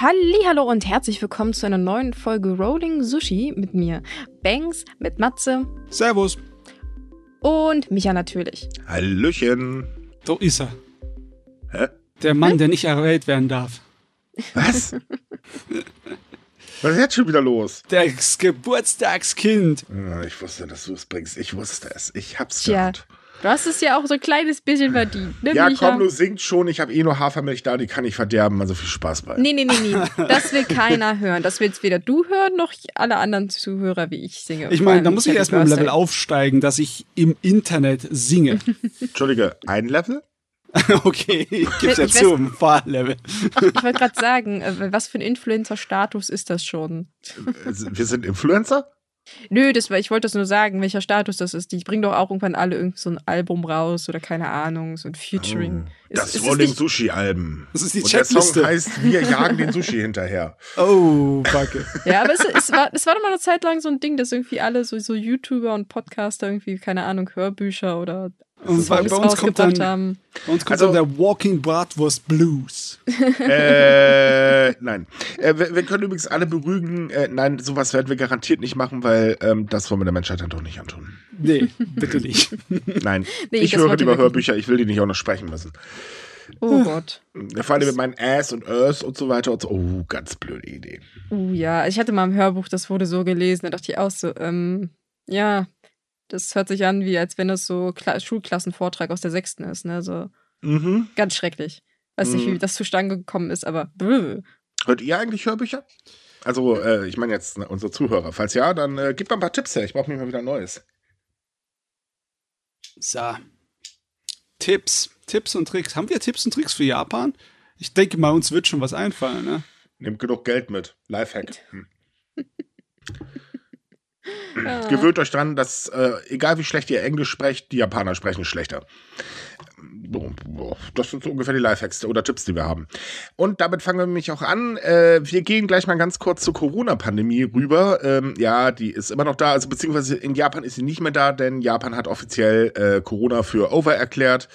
Hallo und herzlich willkommen zu einer neuen Folge Rolling Sushi mit mir, Banks, mit Matze Servus. und Micha natürlich. Hallöchen. So ist er. Hä? Der Mann, der nicht erwähnt werden darf. Was? Was ist jetzt schon wieder los? Das Geburtstagskind. Ah, Ich wusste, dass du es bringst. Ich wusste es. Ich hab's Tja, gehabt. Du hast es ja auch so ein kleines bisschen verdient, ne, Ja, Micha? komm, du singst schon. Ich habe eh nur Hafermilch da, die kann ich verderben. Also viel Spaß bei. Nee, nee, nee, nee. Das will keiner hören. Das will jetzt weder du hören, noch alle anderen Zuhörer, wie ich singe. Ich meine, da muss ich erstmal im Level Birthday. aufsteigen, dass ich im Internet singe. Entschuldige, ein Level? okay, ich gebe Ich ja zu, ein Fahrlevel. Ich wollte gerade sagen, äh, was für ein Influencer-Status ist das schon? Äh, Wir sind Influencer? Nö, das war, ich wollte das nur sagen, welcher Status das ist. Die bringen doch auch irgendwann alle irgendwie so ein Album raus oder keine Ahnung, so ein Featuring. Ist- Das ist Rolling nicht- Sushi-Alben. Das ist die Und der Song Checkliste. heißt Wir jagen den Sushi hinterher. Oh, Backe. Ja, aber es, es, war, es war doch mal eine Zeit lang so ein Ding, dass irgendwie alle so, so YouTuber und Podcaster irgendwie, keine Ahnung, Hörbücher oder Und bei, bei uns kommt dann, haben. bei uns kommt Also- dann der Walking Bratwurst Blues. äh, nein. Äh, wir, wir können übrigens alle beruhigen. Äh, nein, sowas werden wir garantiert nicht machen, weil ähm, das wollen wir der Menschheit dann doch nicht antun. Nee, bitte nicht. Nein, Nee, ich höre lieber Hörbücher. Ich will die nicht auch noch sprechen müssen. Oh Gott. Vor allem mit meinen Ass und Earth und so weiter und so. Oh, ganz blöde Idee. Uh, ja, ich hatte mal im Hörbuch, das wurde so gelesen, da dachte ich auch so, ähm, ja, das hört sich an, wie als wenn das so Kla Schulklassenvortrag aus der Sechsten ist, ne? So Mhm. ganz schrecklich. Weiß nicht, Mhm. wie das zustande gekommen ist, aber brr. Hört ihr eigentlich Hörbücher? Also, äh, ich meine jetzt ne, unsere Zuhörer. Falls ja, dann äh, gebt mal ein paar Tipps her. Ich brauche mir mal wieder Neues. So. Tipps. Tipps und Tricks. Haben wir Tipps und Tricks für Japan? Ich denke mal, uns wird schon was einfallen, ne? Nehmt genug Geld mit. Lifehack. Hm. Ah. Gewöhnt euch dran, dass, äh, egal wie schlecht ihr Englisch sprecht, die Japaner sprechen schlechter. Das sind so ungefähr die Lifehacks oder Tipps, die wir haben. Und damit fangen wir nämlich auch an. Äh, wir gehen gleich mal ganz kurz zur Corona-Pandemie rüber. Ähm, ja, die ist immer noch da, also beziehungsweise in Japan ist sie nicht mehr da, denn Japan hat offiziell äh, Corona für over erklärt.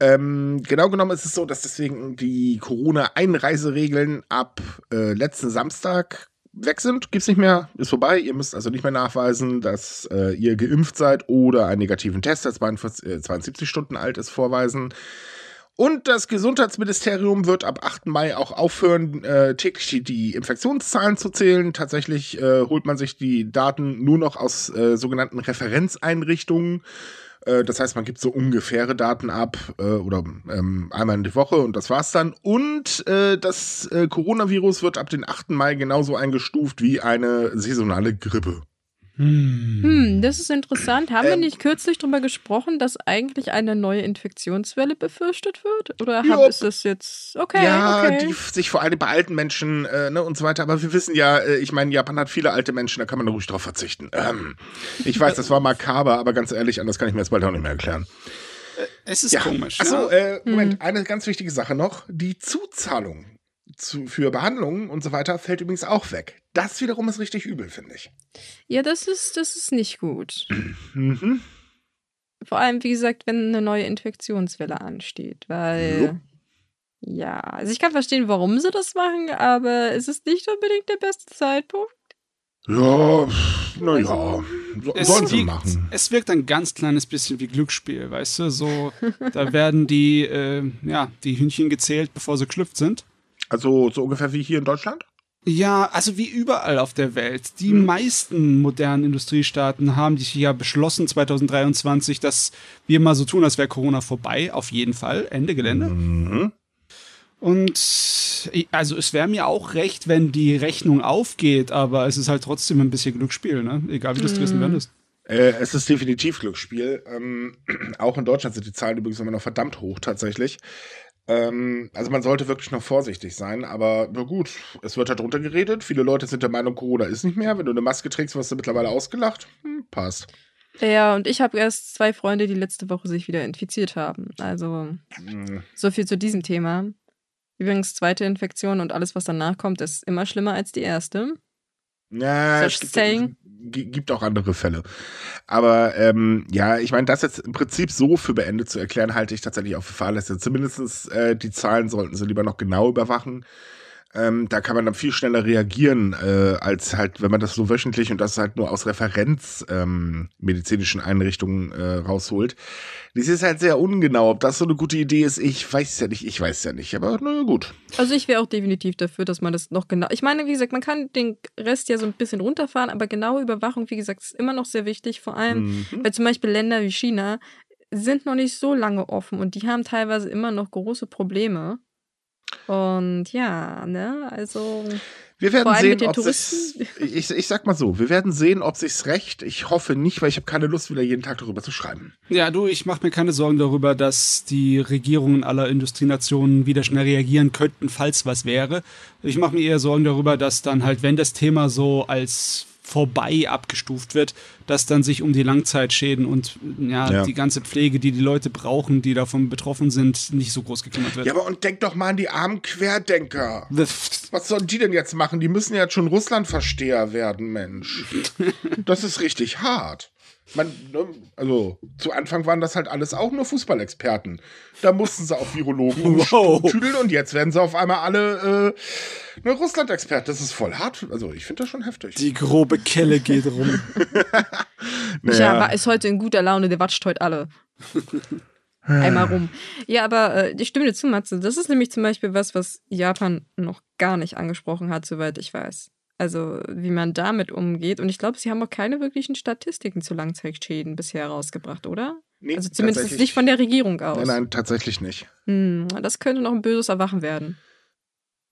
Ähm, genau genommen ist es so, dass deswegen die Corona-Einreiseregeln ab äh, letzten Samstag weg sind. Gibt's nicht mehr, ist vorbei. Ihr müsst also nicht mehr nachweisen, dass äh, ihr geimpft seid oder einen negativen Test, der 42, äh, 72 Stunden alt ist, vorweisen. Und das Gesundheitsministerium wird ab 8. Mai auch aufhören, äh, täglich die, die Infektionszahlen zu zählen. Tatsächlich äh, holt man sich die Daten nur noch aus äh, sogenannten Referenzeinrichtungen. Äh, das heißt, man gibt so ungefähre Daten ab äh, oder ähm, einmal in die Woche und das war's dann. Und äh, das äh, Coronavirus wird ab den 8. Mai genauso eingestuft wie eine saisonale Grippe. Hm. Hm, das ist interessant. Haben wir Ähm. nicht kürzlich darüber gesprochen, dass eigentlich eine neue Infektionswelle befürchtet wird? Oder hab, ist das jetzt okay? ja, okay. die sich vor allem bei alten Menschen äh, ne, und so weiter. Aber wir wissen ja, äh, ich meine, Japan hat viele alte Menschen, da kann man ruhig drauf verzichten. Ähm, ich weiß, das war makaber, aber ganz ehrlich, anders kann ich mir jetzt bald auch nicht mehr erklären. Es ist Ja, komisch. Achso, ja. äh, Moment, eine ganz wichtige Sache noch. Die Zuzahlung zu, für Behandlungen und so weiter fällt übrigens auch weg. Das wiederum ist richtig übel, finde ich. ja, das ist, das ist nicht gut. Mhm. Vor allem, wie gesagt, wenn eine neue Infektionswelle ansteht, weil. Jupp. Ja, also ich kann verstehen, warum sie das machen, aber es ist nicht unbedingt der beste Zeitpunkt. Ja, naja, so, Es sollen sie wirkt, machen. es wirkt ein ganz kleines bisschen wie Glücksspiel, weißt du? So, da werden die, äh, ja, die Hühnchen gezählt, bevor sie geschlüpft sind. Also so ungefähr wie hier in Deutschland? Ja, also wie überall auf der Welt. Die Hm. meisten modernen Industriestaaten haben die ja beschlossen 2023, dass wir mal so tun, als wäre Corona vorbei. Auf jeden Fall. Ende Gelände. Mhm. Und also es wäre mir auch recht, wenn die Rechnung aufgeht, aber es ist halt trotzdem ein bisschen Glücksspiel, ne? Egal wie du es Mhm. wissen wendest. Äh, es ist definitiv Glücksspiel. Ähm, auch in Deutschland sind die Zahlen übrigens immer noch verdammt hoch tatsächlich. Ähm, also man sollte wirklich noch vorsichtig sein, aber na gut, es wird halt drunter geredet. Viele Leute sind der Meinung, Corona ist nicht mehr. Wenn du eine Maske trägst, wirst du mittlerweile ausgelacht. Hm, passt. Ja, und ich habe erst zwei Freunde, die letzte Woche sich wieder infiziert haben. Also Hm. so viel zu diesem Thema. Übrigens, zweite Infektion und alles, was danach kommt, ist immer schlimmer als die erste. Ja, Such saying. Gi- gibt auch andere Fälle. Aber ähm, ja, ich meine, das jetzt im Prinzip so für beendet zu erklären, halte ich tatsächlich auch für fahrlässig. Zumindest äh, die Zahlen sollten sie lieber noch genau überwachen. Ähm, da kann man dann viel schneller reagieren, äh, als halt, wenn man das so wöchentlich und das halt nur aus Referenz ähm, Einrichtungen äh, rausholt. Das ist halt sehr ungenau. Ob das so eine gute Idee ist, ich weiß ja nicht, ich weiß ja nicht, aber na gut. Also ich wäre auch definitiv dafür, dass man das noch genau. Ich meine, wie gesagt, man kann den Rest ja so ein bisschen runterfahren, aber genaue Überwachung, wie gesagt, ist immer noch sehr wichtig, vor allem, mhm. weil zum Beispiel Länder wie China sind noch nicht so lange offen und die haben teilweise immer noch große Probleme. Und ja, ne, also. Wir werden sehen, ob sich's, ich, ich sag mal so, wir werden sehen, ob sich's recht. Ich hoffe nicht, weil ich habe keine Lust, wieder jeden Tag darüber zu schreiben. Ja, du, ich mache mir keine Sorgen darüber, dass die Regierungen aller Industrienationen wieder schnell reagieren könnten, falls was wäre. Ich mache mir eher Sorgen darüber, dass dann halt, wenn das Thema so als vorbei abgestuft wird, dass dann sich um die Langzeitschäden und ja, ja, die ganze Pflege, die die Leute brauchen, die davon betroffen sind, nicht so groß gekümmert wird. Ja, aber und denk doch mal an die armen Querdenker. Was sollen die denn jetzt machen? Die müssen ja jetzt schon Russlandversteher werden, Mensch. Das ist richtig hart. Man, ne, also zu Anfang waren das halt alles auch nur Fußballexperten. Da mussten sie auch Virologen wow. tüdeln und jetzt werden sie auf einmal alle äh, ne, Russland-Experten. Das ist voll hart. Also ich finde das schon heftig. Die grobe Kelle geht rum. naja. Ja, ist heute in guter Laune, der watscht heute alle. Einmal rum. Ja, aber äh, ich stimme dir zu, Matze. Das ist nämlich zum Beispiel was, was Japan noch gar nicht angesprochen hat, soweit ich weiß. Also wie man damit umgeht. Und ich glaube, sie haben auch keine wirklichen Statistiken zu Langzeitschäden bisher herausgebracht, oder? Nee, also zumindest nicht von der Regierung aus. Nein, nein, tatsächlich nicht. Hm, das könnte noch ein böses Erwachen werden.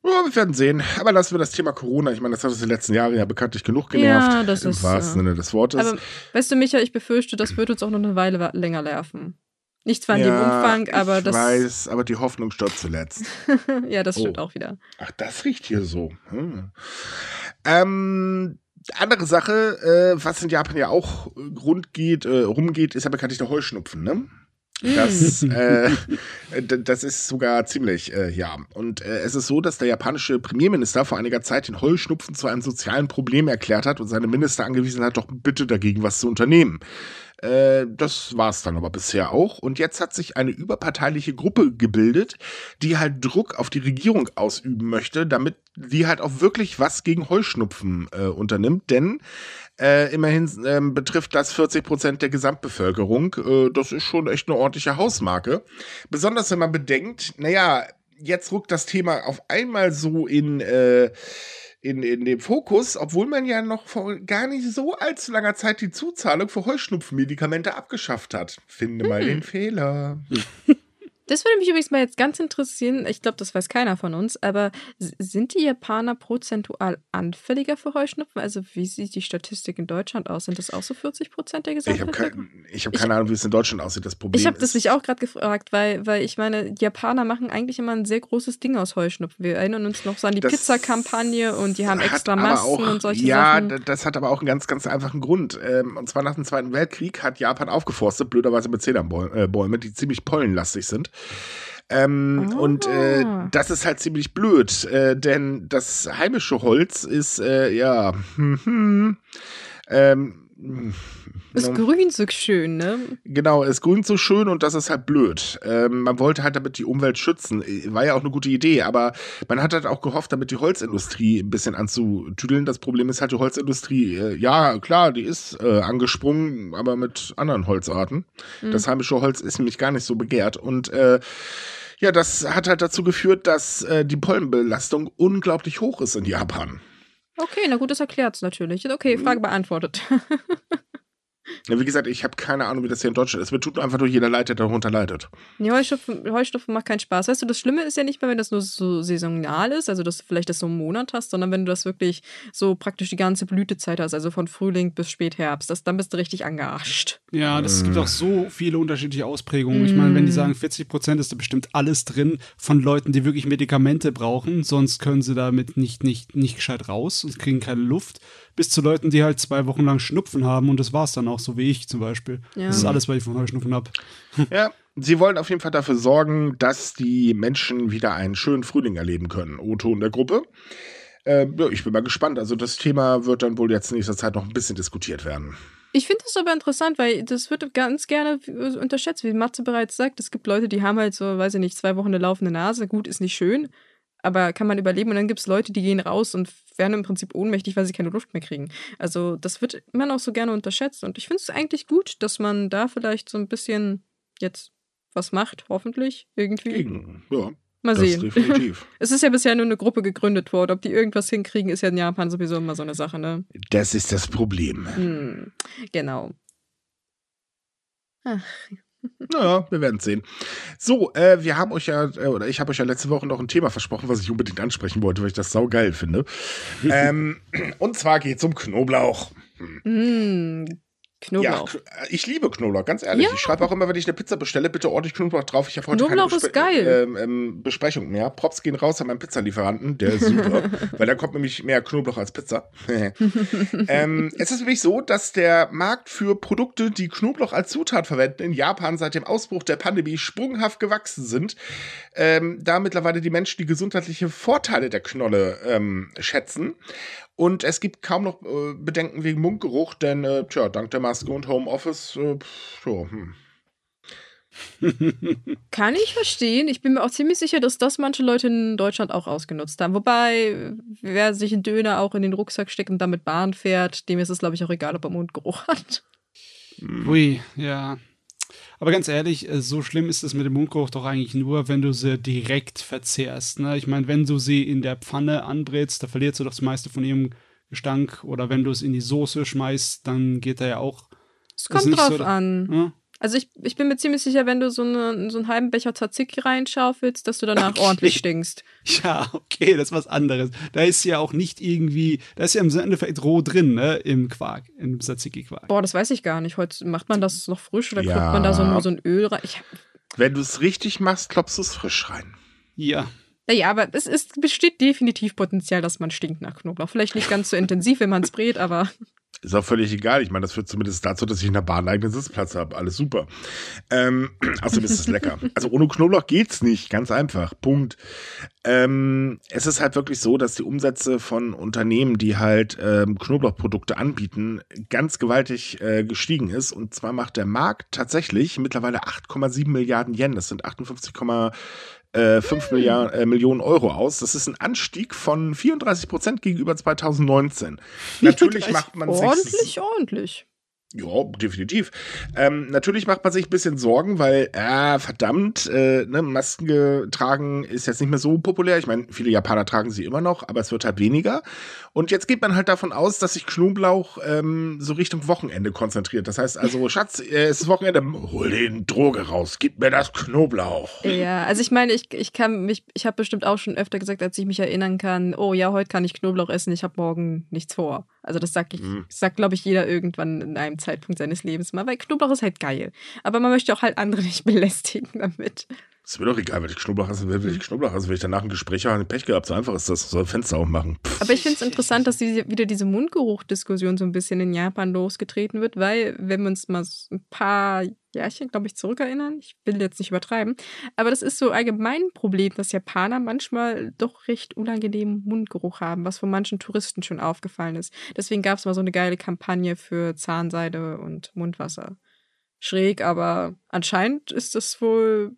Ja, wir werden sehen. Aber lassen wir das Thema Corona. Ich meine, das hat uns in den letzten Jahren ja bekanntlich genug genervt. Ja, das im ist. Im wahrsten Sinne des Wortes. Aber weißt du, Micha, ich befürchte, das wird uns auch noch eine Weile länger nerven. Nicht zwar in ja, dem Umfang, aber ich das. Ich weiß, aber die Hoffnung stirbt zuletzt. ja, das stimmt oh. auch wieder. Ach, das riecht hier so. Hm. Ähm, andere Sache, äh, was in Japan ja auch rund geht, äh, rumgeht, ist ja bekanntlich der Heuschnupfen, ne? Das, mm. äh, das ist sogar ziemlich, äh, ja. Und äh, es ist so, dass der japanische Premierminister vor einiger Zeit den Heuschnupfen zu einem sozialen Problem erklärt hat und seine Minister angewiesen hat, doch bitte dagegen was zu unternehmen. Äh, das war es dann aber bisher auch. Und jetzt hat sich eine überparteiliche Gruppe gebildet, die halt Druck auf die Regierung ausüben möchte, damit sie halt auch wirklich was gegen Heuschnupfen äh, unternimmt. Denn äh, immerhin äh, betrifft das 40 Prozent der Gesamtbevölkerung. Äh, das ist schon echt eine ordentliche Hausmarke. Besonders wenn man bedenkt, naja, jetzt rückt das Thema auf einmal so in äh, in, in dem Fokus, obwohl man ja noch vor gar nicht so allzu langer Zeit die Zuzahlung für Heuschnupfenmedikamente abgeschafft hat. Finde hm. mal den Fehler. Das würde mich übrigens mal jetzt ganz interessieren. Ich glaube, das weiß keiner von uns, aber sind die Japaner prozentual anfälliger für Heuschnupfen? Also, wie sieht die Statistik in Deutschland aus? Sind das auch so 40 Prozent der Gesamtbevölkerung? Ich habe kein, hab keine Ahnung, wie es in Deutschland aussieht. Das Problem Ich habe das mich auch gerade gefragt, weil, weil ich meine, Japaner machen eigentlich immer ein sehr großes Ding aus Heuschnupfen. Wir erinnern uns noch so an die Pizza-Kampagne und die haben extra Masken auch, und solche ja, Sachen. Ja, das hat aber auch einen ganz, ganz einfachen Grund. Ähm, und zwar nach dem Zweiten Weltkrieg hat Japan aufgeforstet, blöderweise mit Zedernbäumen, die ziemlich pollenlastig sind. Ähm, oh. Und äh, ah. das ist halt ziemlich blöd, äh, denn das heimische Holz ist, äh, ja, hm, hm, ähm, es grünt so schön, ne? Genau, es grünt so schön und das ist halt blöd. Ähm, man wollte halt damit die Umwelt schützen. War ja auch eine gute Idee, aber man hat halt auch gehofft, damit die Holzindustrie ein bisschen anzutüdeln. Das Problem ist halt, die Holzindustrie, äh, ja, klar, die ist äh, angesprungen, aber mit anderen Holzarten. Mhm. Das heimische Holz ist nämlich gar nicht so begehrt und äh, ja, das hat halt dazu geführt, dass äh, die Pollenbelastung unglaublich hoch ist in Japan. Okay, na gut, das erklärt es natürlich. Okay, Frage beantwortet. Ja, wie gesagt, ich habe keine Ahnung, wie das hier in Deutschland ist. Mir tut einfach nur jeder leid, der darunter leidet. Nee, Heuschnupfen, Heuschnupfen macht keinen Spaß. Weißt du, das Schlimme ist ja nicht mehr, wenn das nur so saisonal ist, also dass du vielleicht das so einen Monat hast, sondern wenn du das wirklich so praktisch die ganze Blütezeit hast, also von Frühling bis Spätherbst, das, dann bist du richtig angearscht. Ja, das gibt auch so viele unterschiedliche Ausprägungen. Mm. Ich meine, wenn die sagen 40 Prozent, ist da bestimmt alles drin von Leuten, die wirklich Medikamente brauchen, sonst können sie damit nicht, nicht, nicht gescheit raus und kriegen keine Luft bis zu Leuten, die halt zwei Wochen lang Schnupfen haben und das war es dann auch, so wie ich zum Beispiel. Ja. Das ist alles, was ich von Heuschnupfen habe. Ja, sie wollen auf jeden Fall dafür sorgen, dass die Menschen wieder einen schönen Frühling erleben können. Otto in der Gruppe. Äh, ja, ich bin mal gespannt. Also das Thema wird dann wohl jetzt in nächster Zeit noch ein bisschen diskutiert werden. Ich finde das aber interessant, weil das wird ganz gerne unterschätzt, wie Matze bereits sagt. Es gibt Leute, die haben halt so, weiß ich nicht, zwei Wochen eine laufende Nase. Gut, ist nicht schön. Aber kann man überleben. Und dann gibt es Leute, die gehen raus und werden im Prinzip ohnmächtig, weil sie keine Luft mehr kriegen. Also das wird immer noch so gerne unterschätzt. Und ich finde es eigentlich gut, dass man da vielleicht so ein bisschen jetzt was macht, hoffentlich irgendwie. Gegen, ja. Mal sehen. Definitiv. es ist ja bisher nur eine Gruppe gegründet worden. Ob die irgendwas hinkriegen, ist ja in Japan sowieso immer so eine Sache, ne? Das ist das Problem. Hm, genau. Ach. Naja, wir werden sehen. So, äh, wir haben euch ja, äh, oder ich habe euch ja letzte Woche noch ein Thema versprochen, was ich unbedingt ansprechen wollte, weil ich das saugeil finde. ähm, und zwar geht es um Knoblauch. Mm, Knoblauch. Ja, ich liebe Knoblauch, ganz ehrlich. Ja. Ich schreibe auch immer, wenn ich eine Pizza bestelle, bitte ordentlich Knoblauch drauf. Ich habe heute Knoblauch keine Bespe ist geil. Ähm, ähm, Besprechung mehr. Props gehen raus an meinen Pizzalieferanten, der ist super, weil da kommt nämlich mehr Knoblauch als Pizza. ähm, es ist nämlich so, dass der Markt für Produkte, die Knoblauch als Zutat verwenden, in Japan seit dem Ausbruch der Pandemie sprunghaft gewachsen sind. Ähm, da mittlerweile die Menschen die gesundheitlichen Vorteile der Knolle ähm, schätzen. Und es gibt kaum noch äh, Bedenken wegen Mundgeruch, denn äh, tja, dank der Maske und Homeoffice, äh, so, hm. Kann ich verstehen. Ich bin mir auch ziemlich sicher, dass das manche Leute in Deutschland auch ausgenutzt haben. Wobei, wer sich einen Döner auch in den Rucksack steckt und damit Bahn fährt, dem ist es, glaube ich, auch egal, ob er Mundgeruch hat. Ui, ja. Aber ganz ehrlich, äh, so schlimm ist es mit dem Mundgeruch doch eigentlich nur, wenn du sie direkt verzehrst. Ne? Ich meine, wenn du sie in der Pfanne anbrätst, da verlierst du doch das meiste von ihrem Gestank. Oder wenn du es in die Soße schmeißt, dann geht er ja auch. Es kommt drauf so, an. Ja? Also ich, ich bin mir ziemlich sicher, wenn du so, eine, so einen halben Becher Tzatziki reinschaufelst, dass du danach okay. ordentlich stinkst. Ja, okay, das ist was anderes. Da ist ja auch nicht irgendwie, da ist ja im Endeffekt roh drin, ne, im Quark, im Tzatziki-Quark. Boah, das weiß ich gar nicht. Heute macht man das noch frisch oder ja. klopft man da so, nur so ein Öl rein? Ich, wenn du es richtig machst, klopfst du es frisch rein. Ja. Naja, aber es ist, besteht definitiv Potenzial, dass man stinkt nach Knoblauch. Vielleicht nicht ganz so intensiv, wenn man es brät, aber. Ist auch völlig egal. Ich meine, das führt zumindest dazu, dass ich in der Bahn einen eigenen Sitzplatz habe. Alles super. Ähm, außerdem ist es lecker. Also ohne Knoblauch geht's nicht. Ganz einfach. Punkt. Ähm, es ist halt wirklich so, dass die Umsätze von Unternehmen, die halt ähm, Knoblauchprodukte anbieten, ganz gewaltig äh, gestiegen ist. Und zwar macht der Markt tatsächlich mittlerweile 8,7 Milliarden Yen. Das sind 58, 5 Milliard, äh, Millionen Euro aus. Das ist ein Anstieg von 34 Prozent gegenüber 2019. Natürlich macht man sich. Ordentlich, ordentlich. Ja, definitiv. Ähm, natürlich macht man sich ein bisschen Sorgen, weil, äh, verdammt, äh, ne, Masken tragen ist jetzt nicht mehr so populär. Ich meine, viele Japaner tragen sie immer noch, aber es wird halt weniger. Und jetzt geht man halt davon aus, dass sich Knoblauch ähm, so Richtung Wochenende konzentriert. Das heißt also, Schatz, äh, es ist Wochenende, hol den Droge raus, gib mir das Knoblauch. Ja, also ich meine, ich, ich kann mich, ich habe bestimmt auch schon öfter gesagt, als ich mich erinnern kann, oh ja, heute kann ich Knoblauch essen, ich habe morgen nichts vor. Also das sag ich, mhm. sagt, glaube ich, jeder irgendwann in einem Zeitpunkt seines Lebens mal, weil Knoblauch ist halt geil. Aber man möchte auch halt andere nicht belästigen damit. Ist mir doch egal, wenn ich Knoblauch esse, will ich Knoblauch essen. Wenn ich danach ein Gespräch habe, Pech gehabt, so einfach ist das. Soll Fenster aufmachen. Pff. Aber ich finde es interessant, dass die, wieder diese Mundgeruch-Diskussion so ein bisschen in Japan losgetreten wird, weil, wenn wir uns mal ein paar Jährchen, glaube ich, zurückerinnern, ich will jetzt nicht übertreiben, aber das ist so allgemein ein Problem, dass Japaner manchmal doch recht unangenehmen Mundgeruch haben, was von manchen Touristen schon aufgefallen ist. Deswegen gab es mal so eine geile Kampagne für Zahnseide und Mundwasser. Schräg, aber anscheinend ist das wohl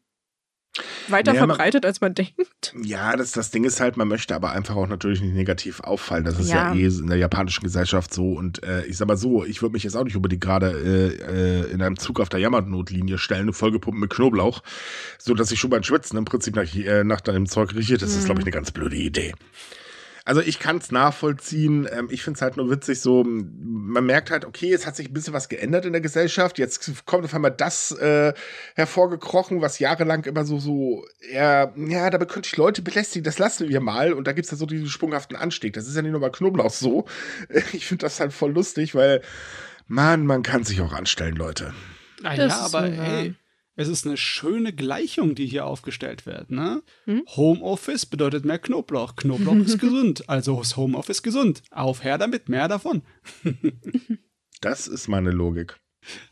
weiter ja, verbreitet, als man denkt. Ja, das, das Ding ist halt, man möchte aber einfach auch natürlich nicht negativ auffallen. Das ist ja, ja eh in der japanischen Gesellschaft so. Und äh, ich sag mal so, ich würde mich jetzt auch nicht unbedingt gerade äh, äh, in einem Zug auf der Yamanotlinie stellen, vollgepumpt mit Knoblauch, so dass ich schon beim Schwitzen im Prinzip nach, äh, nach deinem Zeug rieche. Das mhm. ist, glaube ich, eine ganz blöde Idee. Also ich kann es nachvollziehen. Ähm, ich finde es halt nur witzig, so man merkt halt, okay, es hat sich ein bisschen was geändert in der Gesellschaft. Jetzt kommt auf einmal das äh, hervorgekrochen, was jahrelang immer so, so, eher, ja, dabei könnte ich Leute belästigen, das lassen wir mal. Und da gibt es ja so diesen sprunghaften Anstieg. Das ist ja nicht nur bei Knoblauch so. Ich finde das halt voll lustig, weil, man, man kann sich auch anstellen, Leute. Ah, ja, aber hey, es ist eine schöne Gleichung, die hier aufgestellt wird. Ne? Hm? Homeoffice bedeutet mehr Knoblauch. Knoblauch ist gesund, also ist Homeoffice gesund. Auf her damit, mehr davon. das ist meine Logik.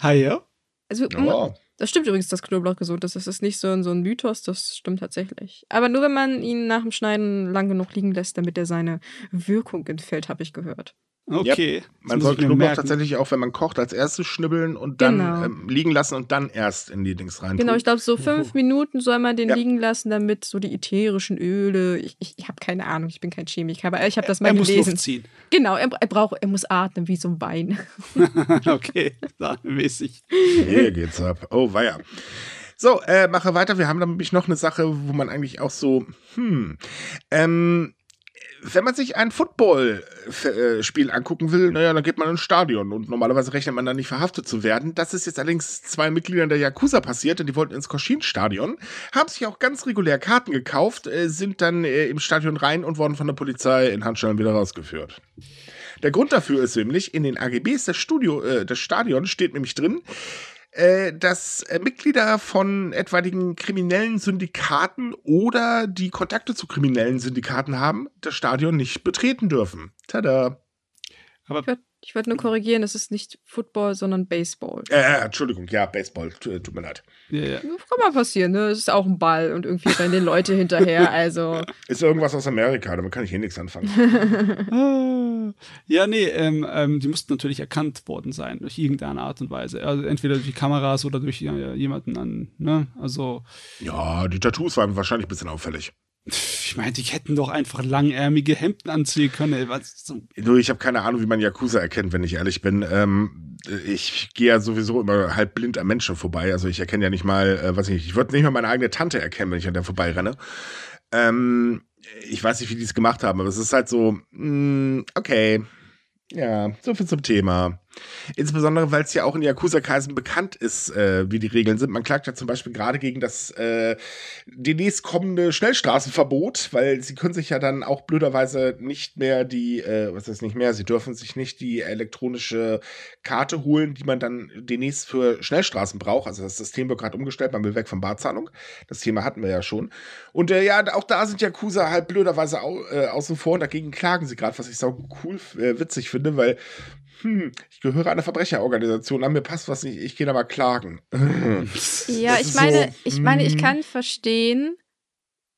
Hi, ja? Also, oh. das stimmt übrigens, dass Knoblauch gesund ist. Das ist nicht so ein, so ein Mythos, das stimmt tatsächlich. Aber nur, wenn man ihn nach dem Schneiden lang genug liegen lässt, damit er seine Wirkung entfällt, habe ich gehört. Okay. Yep. Man sollte Knoblauch tatsächlich auch, wenn man kocht, als erstes schnibbeln und dann genau. ähm, liegen lassen und dann erst in die Dings rein. Genau, ich glaube, so fünf Minuten soll man den ja. liegen lassen, damit so die ätherischen Öle. Ich, ich, ich habe keine Ahnung, ich bin kein Chemiker, aber ich habe das mal er gelesen. Muss Luft ziehen. Genau, er, er, braucht, er muss atmen wie so ein Wein. okay, mäßig. Hier geht's ab. Oh, weia. So, äh, mache weiter. Wir haben nämlich noch eine Sache, wo man eigentlich auch so, hm, ähm, wenn man sich ein Football-Spiel angucken will, naja, dann geht man ins Stadion und normalerweise rechnet man dann nicht verhaftet zu werden. Das ist jetzt allerdings zwei Mitgliedern der Yakuza passiert und die wollten ins Koschin-Stadion, haben sich auch ganz regulär Karten gekauft, äh, sind dann äh, im Stadion rein und wurden von der Polizei in Handschellen wieder rausgeführt. Der Grund dafür ist nämlich, in den AGBs des, Studio, äh, des Stadions steht nämlich drin, dass äh, Mitglieder von etwaigen kriminellen Syndikaten oder die Kontakte zu kriminellen Syndikaten haben, das Stadion nicht betreten dürfen. Tada. Aber ich wollte nur korrigieren, es ist nicht Football, sondern Baseball. Äh, äh Entschuldigung, ja, Baseball, tut mir leid. Ja, ja. Kann mal passieren, ne? Es ist auch ein Ball und irgendwie rennen die Leute hinterher, also. Ist irgendwas aus Amerika, damit kann ich hier nichts anfangen. ja, nee, ähm, ähm, die mussten natürlich erkannt worden sein, durch irgendeine Art und Weise. Also entweder durch die Kameras oder durch ja, jemanden an, ne? Also. Ja, die Tattoos waren wahrscheinlich ein bisschen auffällig. Ich meine, die hätten doch einfach langärmige Hemden anziehen können. So. Du, ich habe keine Ahnung, wie man Yakuza erkennt, wenn ich ehrlich bin. Ähm, ich gehe ja sowieso immer halb blind an Menschen vorbei. Also ich erkenne ja nicht mal, äh, was ich, ich würde nicht mal meine eigene Tante erkennen, wenn ich an der vorbeirenne. Ähm, ich weiß nicht, wie die es gemacht haben, aber es ist halt so, mh, mm, okay, ja, so viel zum Thema. Insbesondere, weil es ja auch in Yakuza-Kreisen bekannt ist, äh, wie die Regeln sind. Man klagt ja zum Beispiel gerade gegen das äh, demnächst kommende Schnellstraßenverbot, weil sie können sich ja dann auch blöderweise nicht mehr die, äh, was ist nicht mehr, sie dürfen sich nicht die elektronische Karte holen, die man dann demnächst für Schnellstraßen braucht. Also das System wird gerade umgestellt, man will weg von Barzahlung. Das Thema hatten wir ja schon. Und äh, ja, auch da sind Yakuza halt blöderweise au, äh, außen vor und dagegen klagen sie gerade, was ich so cool, äh, witzig finde, weil hm, ich gehöre einer Verbrecherorganisation an, mir passt was nicht, ich gehe da mal klagen. ja, ich meine, so, ich meine, ich hm. kann verstehen,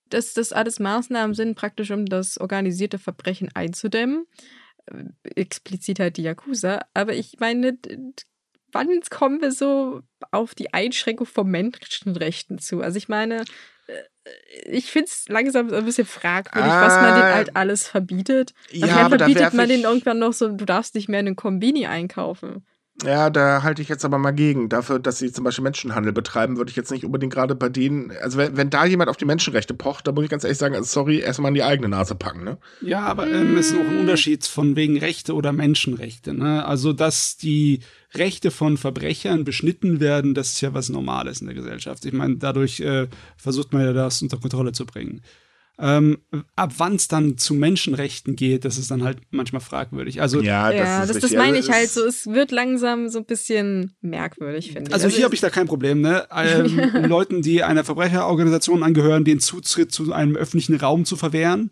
dass das alles Maßnahmen sind, praktisch um das organisierte Verbrechen einzudämmen. Äh, explizit halt die Yakuza. Aber ich meine, wann kommen wir so auf die Einschränkung von Menschenrechten zu? Also ich meine, ich finde es langsam ein bisschen fragwürdig, ah, was man den halt alles verbietet. Ja, Nachher verbietet man den irgendwann noch so, du darfst nicht mehr in einen Kombini einkaufen. Ja, da halte ich jetzt aber mal gegen. Dafür, dass sie zum Beispiel Menschenhandel betreiben, würde ich jetzt nicht unbedingt gerade bei denen, also wenn, wenn da jemand auf die Menschenrechte pocht, da muss ich ganz ehrlich sagen, also sorry, erstmal in die eigene Nase packen, ne? Ja, aber ähm, es ist noch ein Unterschied von wegen Rechte oder Menschenrechte, ne? Also, dass die Rechte von Verbrechern beschnitten werden, das ist ja was Normales in der Gesellschaft. Ich meine, dadurch äh, versucht man ja das unter Kontrolle zu bringen. Ähm, ab wann es dann zu Menschenrechten geht, das ist dann halt manchmal fragwürdig. Also ja, das, ja, das, das meine ich halt so. Es wird langsam so ein bisschen merkwürdig, finde ich. Also, also hier habe ich da kein Problem. Ne? Ähm, Leuten, die einer Verbrecherorganisation angehören, den Zutritt zu einem öffentlichen Raum zu verwehren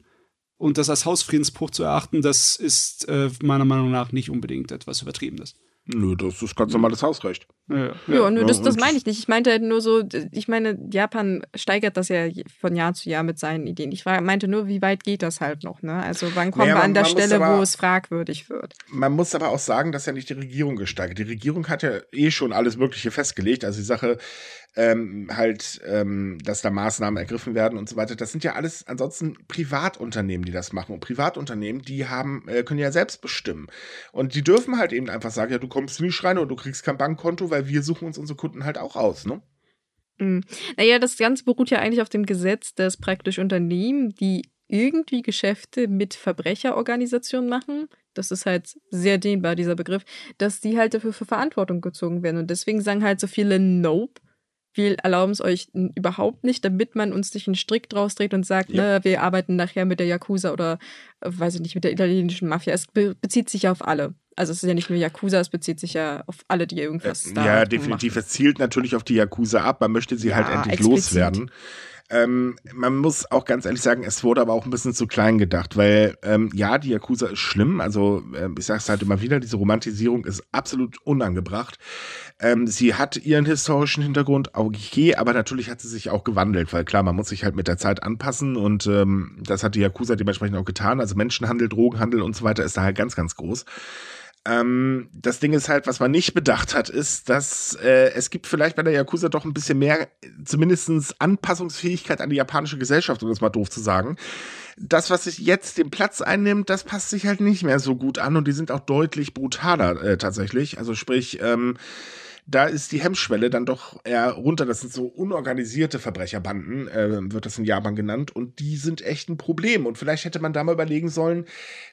und das als Hausfriedensbruch zu erachten, das ist äh, meiner Meinung nach nicht unbedingt etwas Übertriebenes. Nö, das ist ganz normales Hausrecht. Ja, ja. ja nö, das, das meine ich nicht. Ich meinte halt nur so, ich meine, Japan steigert das ja von Jahr zu Jahr mit seinen Ideen. Ich meinte nur, wie weit geht das halt noch, ne? Also wann kommen naja, wir an der Stelle, aber, wo es fragwürdig wird? Man muss aber auch sagen, dass ja nicht die Regierung gesteigert. Die Regierung hat ja eh schon alles Mögliche festgelegt. Also die Sache, ähm, halt, ähm, dass da Maßnahmen ergriffen werden und so weiter. Das sind ja alles ansonsten Privatunternehmen, die das machen. Und Privatunternehmen, die haben, äh, können ja selbst bestimmen. Und die dürfen halt eben einfach sagen, ja, du kommst nicht rein oder du kriegst kein Bankkonto, weil wir suchen uns unsere Kunden halt auch aus, ne? Mhm. Naja, das Ganze beruht ja eigentlich auf dem Gesetz, dass praktisch Unternehmen, die irgendwie Geschäfte mit Verbrecherorganisationen machen, das ist halt sehr dehnbar, dieser Begriff, dass die halt dafür für Verantwortung gezogen werden. Und deswegen sagen halt so viele Nope, wir erlauben es euch überhaupt nicht, damit man uns nicht einen Strick draus dreht und sagt, ja. ne, wir arbeiten nachher mit der Yakuza oder, äh, weiß ich nicht, mit der italienischen Mafia. Es be bezieht sich ja auf alle. Also es ist ja nicht nur Yakuza, es bezieht sich ja auf alle, die irgendwas äh, da Ja, definitiv. Machen. Es zielt natürlich auf die Yakuza ab. Man möchte sie halt ja, halt endlich explizit. loswerden. Ähm, man muss auch ganz ehrlich sagen, es wurde aber auch ein bisschen zu klein gedacht, weil ähm, ja, die Yakuza ist schlimm. Also äh, ich sage es halt immer wieder, diese Romantisierung ist absolut unangebracht. Ähm, sie hat ihren historischen Hintergrund, okay, aber natürlich hat sie sich auch gewandelt, weil klar, man muss sich halt mit der Zeit anpassen und ähm, das hat die Yakuza dementsprechend auch getan. Also Menschenhandel, Drogenhandel und so weiter ist da halt ganz, ganz groß. Ähm, das Ding ist halt, was man nicht bedacht hat, ist, dass äh, es gibt vielleicht bei der Yakuza doch ein bisschen mehr, zumindestens Anpassungsfähigkeit an die japanische Gesellschaft, um das mal doof zu sagen. Das, was sich jetzt den Platz einnimmt, das passt sich halt nicht mehr so gut an und die sind auch deutlich brutaler äh, tatsächlich. Also sprich, ähm, da ist die Hemmschwelle dann doch eher runter. Das sind so unorganisierte Verbrecherbanden, äh, wird das in Japan genannt. Und die sind echt ein Problem. Und vielleicht hätte man da mal überlegen sollen,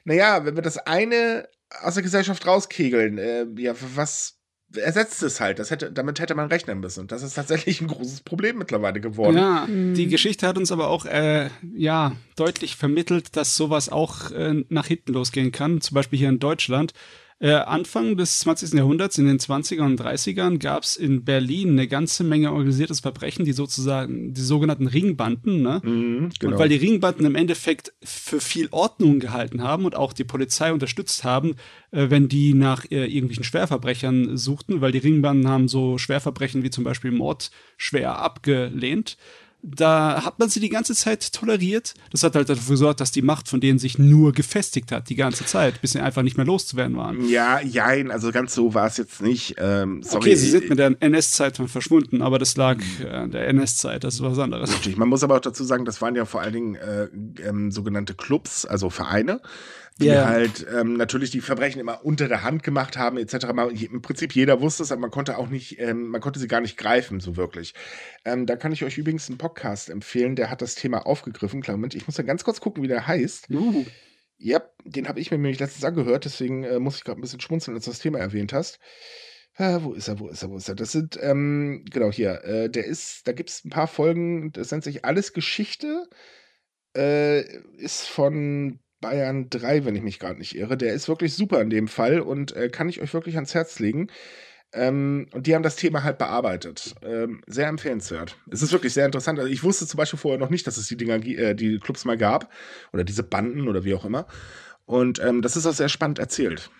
naja, wenn wir das eine aus der Gesellschaft rauskegeln. Äh, ja, was ersetzt es halt. Das hätte, damit hätte man rechnen müssen. Und das ist tatsächlich ein großes Problem mittlerweile geworden. Ja, mhm. die Geschichte hat uns aber auch äh, ja, deutlich vermittelt, dass sowas auch äh, nach hinten losgehen kann. Zum Beispiel hier in Deutschland. Äh, Anfang des 20. Jahrhunderts, in den 20ern und 30ern, gab es in Berlin eine ganze Menge organisiertes Verbrechen, die sozusagen, die sogenannten Ringbanden, ne? Mhm, genau. Und weil die Ringbanden im Endeffekt für viel Ordnung gehalten haben und auch die Polizei unterstützt haben, äh, wenn die nach äh, irgendwelchen Schwerverbrechern suchten, weil die Ringbanden haben so Schwerverbrechen wie zum Beispiel Mord schwer abgelehnt da hat man sie die ganze Zeit toleriert. Das hat halt dafür gesorgt, dass die Macht von denen sich nur gefestigt hat, die ganze Zeit, bis sie einfach nicht mehr loszuwerden waren. Ja, jein, also ganz so war es jetzt nicht. Ähm, sorry. Okay, sie sind mit der NS-Zeit verschwunden, aber das lag an der NS-Zeit, das ist was anderes. Natürlich, man muss aber auch dazu sagen, das waren ja vor allen Dingen äh, ähm, sogenannte Clubs, also Vereine die yeah. halt ähm, natürlich die Verbrechen immer unter der Hand gemacht haben, etc. Im Prinzip jeder wusste es, aber man konnte auch nicht, ähm, man konnte sie gar nicht greifen, so wirklich. Ähm, da kann ich euch übrigens einen Podcast empfehlen, der hat das Thema aufgegriffen. Klar, Moment, ich muss ja ganz kurz gucken, wie der heißt. Uh. Ja, den habe ich mir nämlich letztens angehört, deswegen äh, muss ich gerade ein bisschen schmunzeln, als du das Thema erwähnt hast. Äh, wo ist er, wo ist er, wo ist er? Das sind, ähm, genau hier, äh, der ist, da gibt es ein paar Folgen, das nennt sich Alles Geschichte. Äh, ist von Bayern 3, wenn ich mich gerade nicht irre. Der ist wirklich super in dem Fall und äh, kann ich euch wirklich ans Herz legen. Ähm, und die haben das Thema halt bearbeitet. Ähm, sehr empfehlenswert. Es ist wirklich sehr interessant. Also ich wusste zum Beispiel vorher noch nicht, dass es die Dinger, äh, die Clubs mal gab. Oder diese Banden oder wie auch immer. Und ähm, das ist auch sehr spannend erzählt.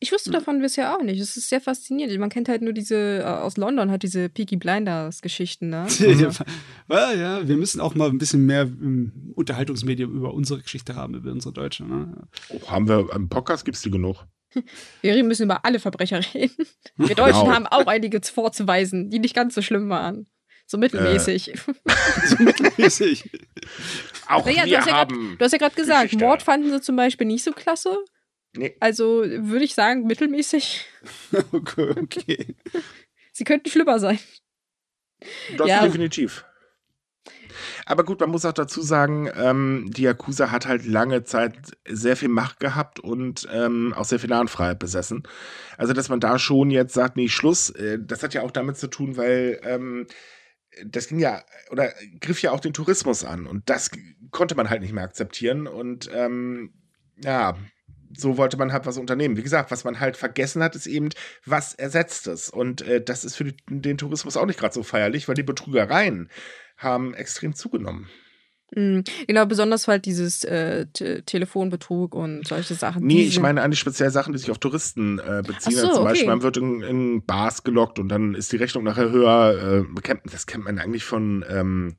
Ich wusste davon bisher auch nicht. Es ist sehr faszinierend. Man kennt halt nur diese, äh, aus London hat diese Peaky Blinders-Geschichten, ne? ja, ja, wir müssen auch mal ein bisschen mehr im Unterhaltungsmedium über unsere Geschichte haben, über unsere Deutsche, ne? Oh, haben wir, im Podcast gibt es die genug. Wir müssen über alle Verbrecher reden. Wir Deutschen genau. haben auch einige vorzuweisen, die nicht ganz so schlimm waren. So mittelmäßig. Äh, so mittelmäßig. auch naja, wir du haben. Grad, du hast ja gerade gesagt, Geschichte. Mord fanden sie zum Beispiel nicht so klasse. Nee. Also würde ich sagen, mittelmäßig. okay, okay. Sie könnten schlimmer sein. Das ja. definitiv. Aber gut, man muss auch dazu sagen, ähm, die Yakuza hat halt lange Zeit sehr viel Macht gehabt und ähm, auch sehr viel Nahenfreiheit besessen. Also, dass man da schon jetzt sagt, nee, Schluss, äh, das hat ja auch damit zu tun, weil ähm, das ging ja, oder griff ja auch den Tourismus an und das konnte man halt nicht mehr akzeptieren und ähm, ja, so wollte man halt was unternehmen. Wie gesagt, was man halt vergessen hat, ist eben, was ersetzt es. Und äh, das ist für die, den Tourismus auch nicht gerade so feierlich, weil die Betrügereien haben extrem zugenommen. Mhm. Genau, besonders halt dieses äh, Telefonbetrug und solche Sachen. Nee, ich meine eigentlich speziell Sachen, die sich auf Touristen äh, beziehen. So, also zum okay. Beispiel, man wird in, in, Bars gelockt und dann ist die Rechnung nachher höher. Äh, das kennt man eigentlich von ähm,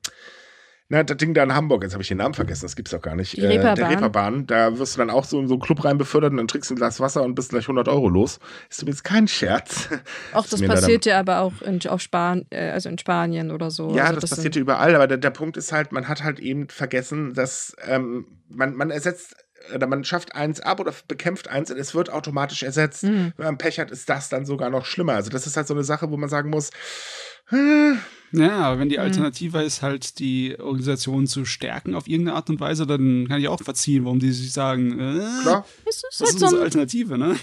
na, das Ding da in Hamburg, jetzt habe ich den Namen vergessen, das gibt's doch gar nicht. Die Reeperbahn. Äh, der Reeperbahn, da wirst du dann auch so in so einen Club rein befördert und dann trinkst du ein Glas Wasser und bist gleich 100 Euro los. Ist übrigens kein Scherz. Auch das, das passiert ja aber auch in, auf Span äh, also in Spanien oder so. Ja, also das, das passiert ja überall, aber der, der Punkt ist halt, man hat halt eben vergessen, dass ähm, man, man ersetzt oder man schafft eins ab oder bekämpft eins und es wird automatisch ersetzt. Mhm. Wenn man Pech hat, ist das dann sogar noch schlimmer. Also das ist halt so eine Sache, wo man sagen muss, ja, aber wenn die mhm. Alternative mhm. ist, halt die Organisation zu stärken auf irgendeine Art und Weise, dann kann ich auch verziehen, warum die sich sagen, äh, Klar. Es ist halt ist unsere so Alternative, ne?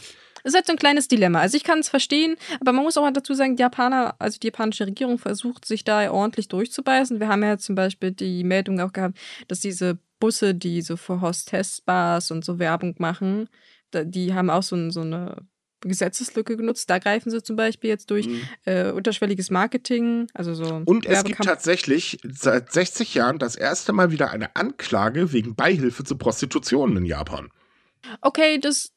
Es ist halt so ein kleines Dilemma. Also ich kann es verstehen, aber man muss auch mal dazu sagen, die Japaner, also die japanische Regierung versucht, sich da ordentlich durchzubeißen. Wir haben ja zum Beispiel die Meldung auch gehabt, dass diese Busse, die so für Hostess-Bars und so Werbung machen, die haben auch so, so eine Gesetzeslücke genutzt. Da greifen sie zum Beispiel jetzt durch mhm. äh, unterschwelliges Marketing, also so. Und es gibt tatsächlich seit 60 Jahren das erste Mal wieder eine Anklage wegen Beihilfe zu Prostitution in Japan. Okay, das,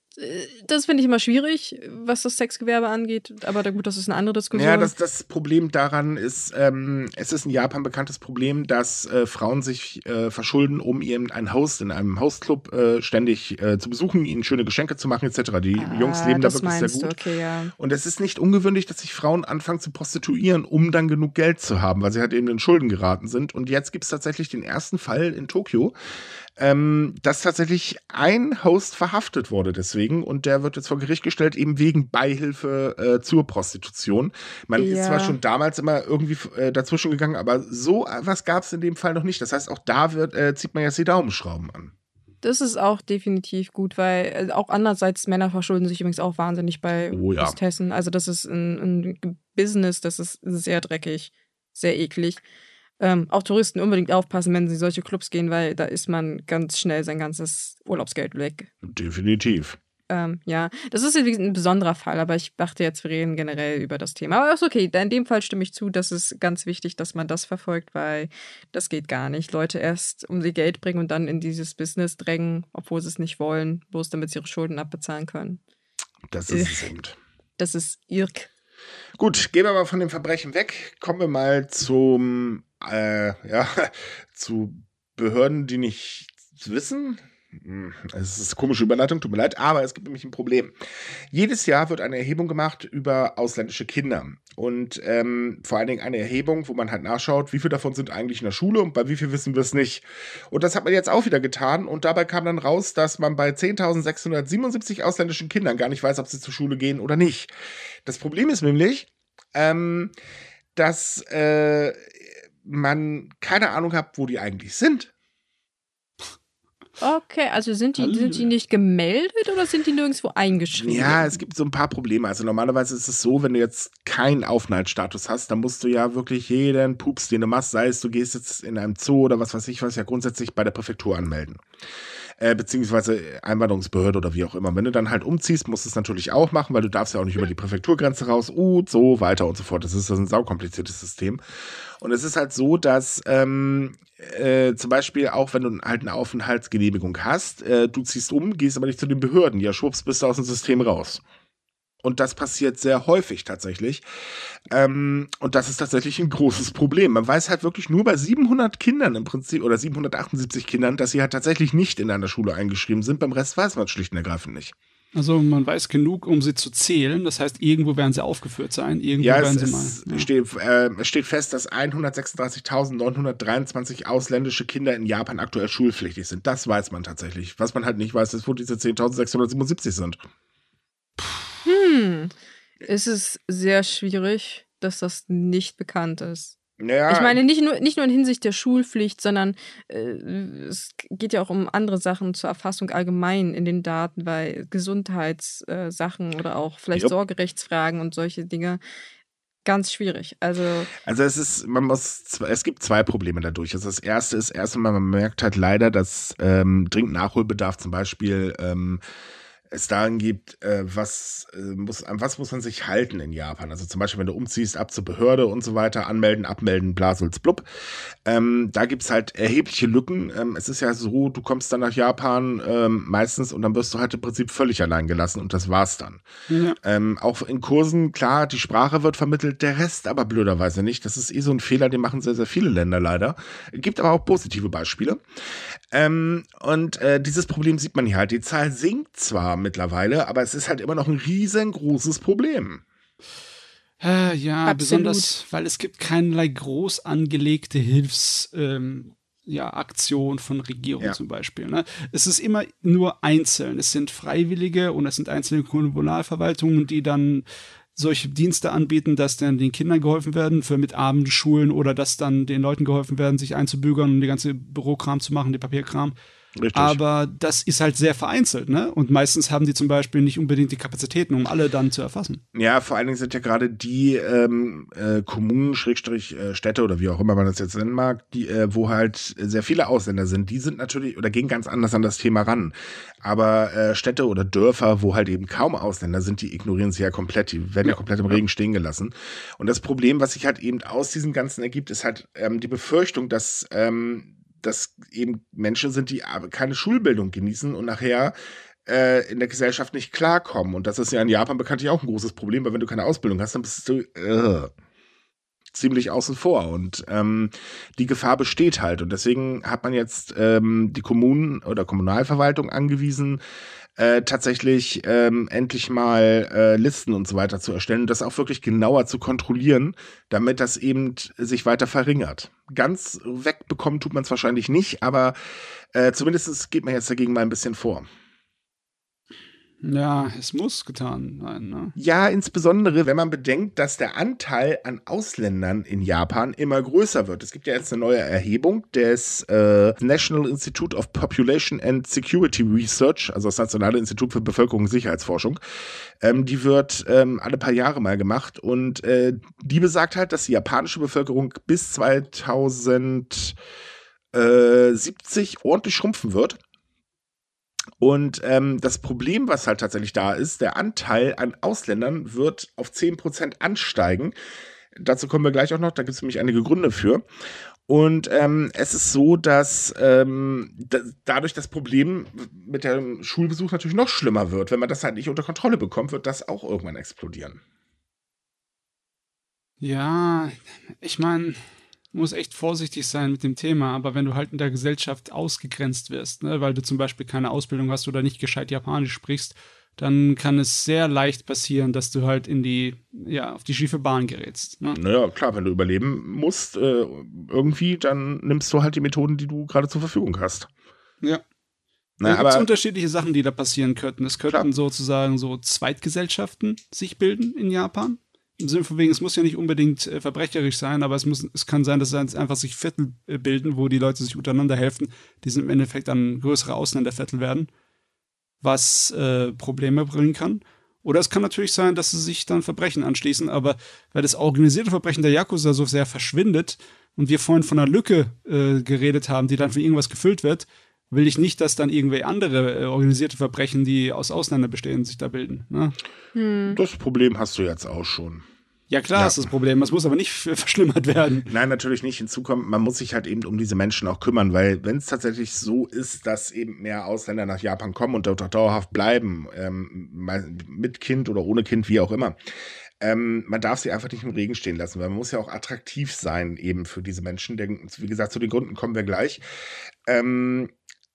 das finde ich immer schwierig, was das Sexgewerbe angeht. Aber gut, das ist eine andere Diskussion. Ja, das, das Problem daran ist, ähm, es ist in Japan bekanntes Problem, dass äh, Frauen sich äh, verschulden, um eben ein Haus in einem Hausclub äh, ständig äh, zu besuchen, ihnen schöne Geschenke zu machen, etc. Die ah, Jungs leben da wirklich sehr gut. Okay, ja. Und es ist nicht ungewöhnlich, dass sich Frauen anfangen zu prostituieren, um dann genug Geld zu haben, weil sie halt eben in Schulden geraten sind. Und jetzt gibt es tatsächlich den ersten Fall in Tokio, ähm, dass tatsächlich ein Host verhaftet wurde deswegen und der wird jetzt vor Gericht gestellt, eben wegen Beihilfe äh, zur Prostitution. Man ja. ist zwar schon damals immer irgendwie äh, dazwischen gegangen, aber so was gab es in dem Fall noch nicht. Das heißt, auch da wird, äh, zieht man jetzt die Daumenschrauben an. Das ist auch definitiv gut, weil äh, auch andererseits Männer verschulden sich übrigens auch wahnsinnig bei oh, ja. Ostessen. Also das ist ein, ein Business, das ist sehr dreckig, sehr eklig ähm, auch Touristen unbedingt aufpassen, wenn sie in solche Clubs gehen, weil da ist man ganz schnell sein ganzes Urlaubsgeld weg. Definitiv. Ähm, ja, das ist ein besonderer Fall, aber ich dachte jetzt, wir reden generell über das Thema. Aber ist okay, in dem Fall stimme ich zu, das ist ganz wichtig, dass man das verfolgt, weil das geht gar nicht. Leute erst um sie Geld bringen und dann in dieses Business drängen, obwohl sie es nicht wollen, bloß damit sie ihre Schulden abbezahlen können. Das ist es eben. Das ist Irk. Gut, gehen wir mal von dem Verbrechen weg. Kommen wir mal zum äh, ja, zu Behörden, die nicht wissen. Hm, es ist eine komische Überleitung, tut mir leid, aber es gibt nämlich ein Problem. Jedes Jahr wird eine Erhebung gemacht über ausländische Kinder. Und ähm, vor allen Dingen eine Erhebung, wo man halt nachschaut, wie viele davon sind eigentlich in der Schule und bei wie viel wissen wir es nicht. Und das hat man jetzt auch wieder getan. Und dabei kam dann raus, dass man bei 10.677 ausländischen Kindern gar nicht weiß, ob sie zur Schule gehen oder nicht. Das Problem ist nämlich, ähm, dass äh, man keine Ahnung hat, wo die eigentlich sind. Okay, also sind die, sind die nicht gemeldet oder sind die nirgendwo eingeschrieben? Ja, es gibt so ein paar Probleme. Also normalerweise ist es so, wenn du jetzt keinen Aufenthaltsstatus hast, dann musst du ja wirklich jeden Pups, den du machst, sei es du gehst jetzt in einem Zoo oder was weiß ich was, ja grundsätzlich bei der Präfektur anmelden äh, beziehungsweise Einwanderungsbehörde oder wie auch immer. Wenn du dann halt umziehst, musst du es natürlich auch machen, weil du darfst ja auch nicht über die Präfekturgrenze raus und so weiter und so fort. Das ist ein saukompliziertes System. Und es ist halt so, dass ähm, äh, zum Beispiel auch wenn du halt eine Aufenthaltsgenehmigung hast, äh, du ziehst um, gehst aber nicht zu den Behörden. Ja, schwupps, bist du aus dem System raus. Und das passiert sehr häufig tatsächlich. Ähm, und das ist tatsächlich ein großes Problem. Man weiß halt wirklich nur bei 700 Kindern im Prinzip oder 778 Kindern, dass sie halt tatsächlich nicht in einer Schule eingeschrieben sind. Beim Rest weiß man es schlicht und ergreifend nicht. Also man weiß genug, um sie zu zählen. Das heißt, irgendwo werden sie aufgeführt sein. Irgendwo ja, werden sie mal. Ja. Steht, äh, es steht fest, dass 136.923 ausländische Kinder in Japan aktuell schulpflichtig sind. Das weiß man tatsächlich. Was man halt nicht weiß, ist, wo diese 10.677 sind. Hm. Es ist sehr schwierig, dass das nicht bekannt ist. Ja. Ich meine, nicht nur, nicht nur in Hinsicht der Schulpflicht, sondern äh, es geht ja auch um andere Sachen zur Erfassung allgemein in den Daten, weil Gesundheitssachen äh, oder auch vielleicht Jupp. Sorgerechtsfragen und solche Dinge ganz schwierig. Also, also es ist, man muss, es gibt zwei Probleme dadurch. Also das erste ist erstmal, man merkt halt leider, dass ähm, dringend Nachholbedarf zum Beispiel ähm, es daran gibt, äh, was, äh, muss, an was muss man sich halten in Japan. Also zum Beispiel, wenn du umziehst, ab zur Behörde und so weiter, anmelden, abmelden, blasulz, blub. Ähm, da gibt's halt erhebliche Lücken. Ähm, es ist ja so, du kommst dann nach Japan ähm, meistens und dann wirst du halt im Prinzip völlig allein gelassen und das war's dann. Ja. Ähm, auch in Kursen, klar, die Sprache wird vermittelt, der Rest aber blöderweise nicht. Das ist eh so ein Fehler, den machen sehr, sehr viele Länder leider. Gibt aber auch positive Beispiele. Ähm, und äh, dieses Problem sieht man hier halt. Die Zahl sinkt zwar mittlerweile, aber es ist halt immer noch ein riesengroßes Problem. Äh, ja, Absolut. besonders, weil es gibt keinerlei groß angelegte Hilfs, ähm, ja, Aktion von Regierung ja. zum Beispiel. Ne? Es ist immer nur einzeln. Es sind Freiwillige und es sind einzelne Kommunalverwaltungen, die dann solche Dienste anbieten, dass dann den Kindern geholfen werden für mit Abendschulen oder dass dann den Leuten geholfen werden, sich einzubürgern und die ganze Bürokram zu machen, den Papierkram. Richtig. Aber das ist halt sehr vereinzelt, ne? Und meistens haben die zum Beispiel nicht unbedingt die Kapazitäten, um alle dann zu erfassen. Ja, vor allen Dingen sind ja gerade die ähm, äh, Kommunen, Schrägstrich äh, Städte oder wie auch immer man das jetzt nennen mag, die, äh, wo halt sehr viele Ausländer sind, die sind natürlich oder gehen ganz anders an das Thema ran. Aber äh, Städte oder Dörfer, wo halt eben kaum Ausländer sind, die ignorieren sie ja komplett. Die werden ja, komplett im Regen stehen gelassen. Und das Problem, was sich halt eben aus diesem Ganzen ergibt, ist halt ähm, die Befürchtung, dass ähm, dass eben Menschen sind, die keine Schulbildung genießen und nachher äh, in der Gesellschaft nicht klarkommen. Und das ist ja in Japan bekanntlich auch ein großes Problem, weil wenn du keine Ausbildung hast, dann bist du äh, ziemlich außen vor. Und ähm, die Gefahr besteht halt. Und deswegen hat man jetzt ähm, die Kommunen oder Kommunalverwaltung angewiesen, äh, tatsächlich ähm, endlich mal äh, Listen und so weiter zu erstellen und das auch wirklich genauer zu kontrollieren, damit das eben sich weiter verringert. Ganz wegbekommen tut man es wahrscheinlich nicht, aber äh, zumindest geht man jetzt dagegen mal ein bisschen vor. Ja, es muss getan sein. Ne? Ja, insbesondere wenn man bedenkt, dass der Anteil an Ausländern in Japan immer größer wird. Es gibt ja jetzt eine neue Erhebung des äh, National Institute of Population and Security Research, also das Nationale Institut für Bevölkerungssicherheitsforschung. Ähm, die wird ähm, alle paar Jahre mal gemacht und äh, die besagt halt, dass die japanische Bevölkerung bis 2070 ordentlich schrumpfen wird und ähm, das Problem, was halt tatsächlich da ist, der Anteil an Ausländern wird auf 10% ansteigen. Dazu kommen wir gleich auch noch, da gibt es nämlich einige Gründe für. Und ähm, es ist so, dass ähm, da, dadurch das Problem mit dem Schulbesuch natürlich noch schlimmer wird. Wenn man das halt nicht unter Kontrolle bekommt, wird das auch irgendwann explodieren. Ja, ich meine, muss echt vorsichtig sein mit dem Thema, aber wenn du halt in der Gesellschaft ausgegrenzt wirst, ne, weil du zum Beispiel keine Ausbildung hast oder nicht gescheit Japanisch sprichst, dann kann es sehr leicht passieren, dass du halt in die, ja, auf die schiefe Bahn gerätst. Ne? Naja, klar, wenn du überleben musst, äh, irgendwie, dann nimmst du halt die Methoden, die du gerade zur Verfügung hast. Ja. Na, da gibt es unterschiedliche Sachen, die da passieren könnten. Es könnten klar. sozusagen so Zweitgesellschaften sich bilden in Japan im Sinne von wegen, es muss ja nicht unbedingt äh, verbrecherisch sein, aber es muss, es kann sein, dass es einfach sich Viertel äh, bilden, wo die Leute sich untereinander helfen, die sind im Endeffekt dann größere Ausländerviertel werden, was äh, Probleme bringen kann. Oder es kann natürlich sein, dass sie sich dann Verbrechen anschließen, aber weil das organisierte Verbrechen der Yakuza so sehr verschwindet und wir vorhin von einer Lücke äh, geredet haben, die dann für irgendwas gefüllt wird, will ich nicht, dass dann irgendwie andere äh, organisierte Verbrechen, die aus Ausländern bestehen, sich da bilden. Ne? Hm. Das Problem hast du jetzt auch schon. Ja, klar ja. ist das Problem. Das muss aber nicht verschlimmert werden. Nein, natürlich nicht. Hinzu kommt, man muss sich halt eben um diese Menschen auch kümmern, weil wenn es tatsächlich so ist, dass eben mehr Ausländer nach Japan kommen und dort auch dauerhaft bleiben, ähm, mit Kind oder ohne Kind, wie auch immer, ähm, man darf sie einfach nicht im Regen stehen lassen, weil man muss ja auch attraktiv sein eben für diese Menschen. Denn, wie gesagt, zu den Gründen kommen wir gleich. Ähm,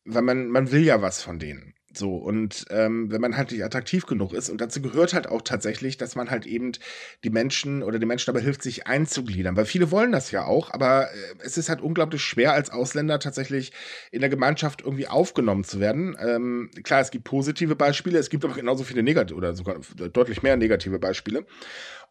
weil man, man will ja was von denen. So, und ähm, wenn man halt nicht attraktiv genug ist, und dazu gehört halt auch tatsächlich, dass man halt eben die Menschen oder den Menschen dabei hilft, sich einzugliedern. Weil viele wollen das ja auch, aber äh, es ist halt unglaublich schwer, als Ausländer tatsächlich in der Gemeinschaft irgendwie aufgenommen zu werden. Ähm, klar, es gibt positive Beispiele, es gibt aber genauso viele negative oder sogar deutlich mehr negative Beispiele.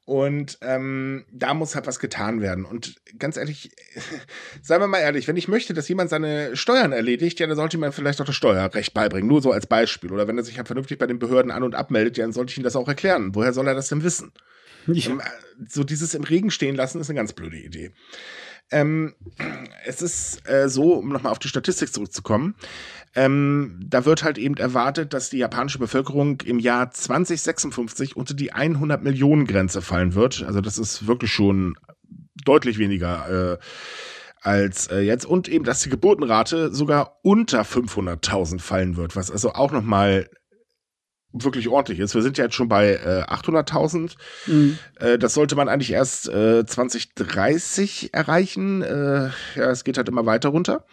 Und ähm, da muss halt was getan werden. Und ganz ehrlich, seien wir mal ehrlich, wenn ich möchte, dass jemand seine Steuern erledigt, ja, dann sollte ich mir vielleicht auch das Steuerrecht beibringen. Nur so als Beispiel. Oder wenn er sich halt vernünftig bei den Behörden an- und abmeldet, ja, dann sollte ich ihm das auch erklären. Woher soll er das denn wissen? Ja. Ähm, so dieses im Regen stehen lassen ist eine ganz blöde Idee. Ähm, es ist äh, so, um nochmal auf die Statistik zurückzukommen, ähm, da wird halt eben erwartet, dass die japanische Bevölkerung im Jahr 2056 unter die 100 Millionen Grenze fallen wird. Also das ist wirklich schon deutlich weniger äh, als äh, jetzt. Und eben, dass die Geburtenrate sogar unter 500.000 fallen wird, was also auch nochmal wirklich ordentlich ist. Wir sind ja jetzt schon bei äh, 800.000. Mhm. Äh, das sollte man eigentlich erst äh, 2030 erreichen. Äh, ja, es geht halt immer weiter runter.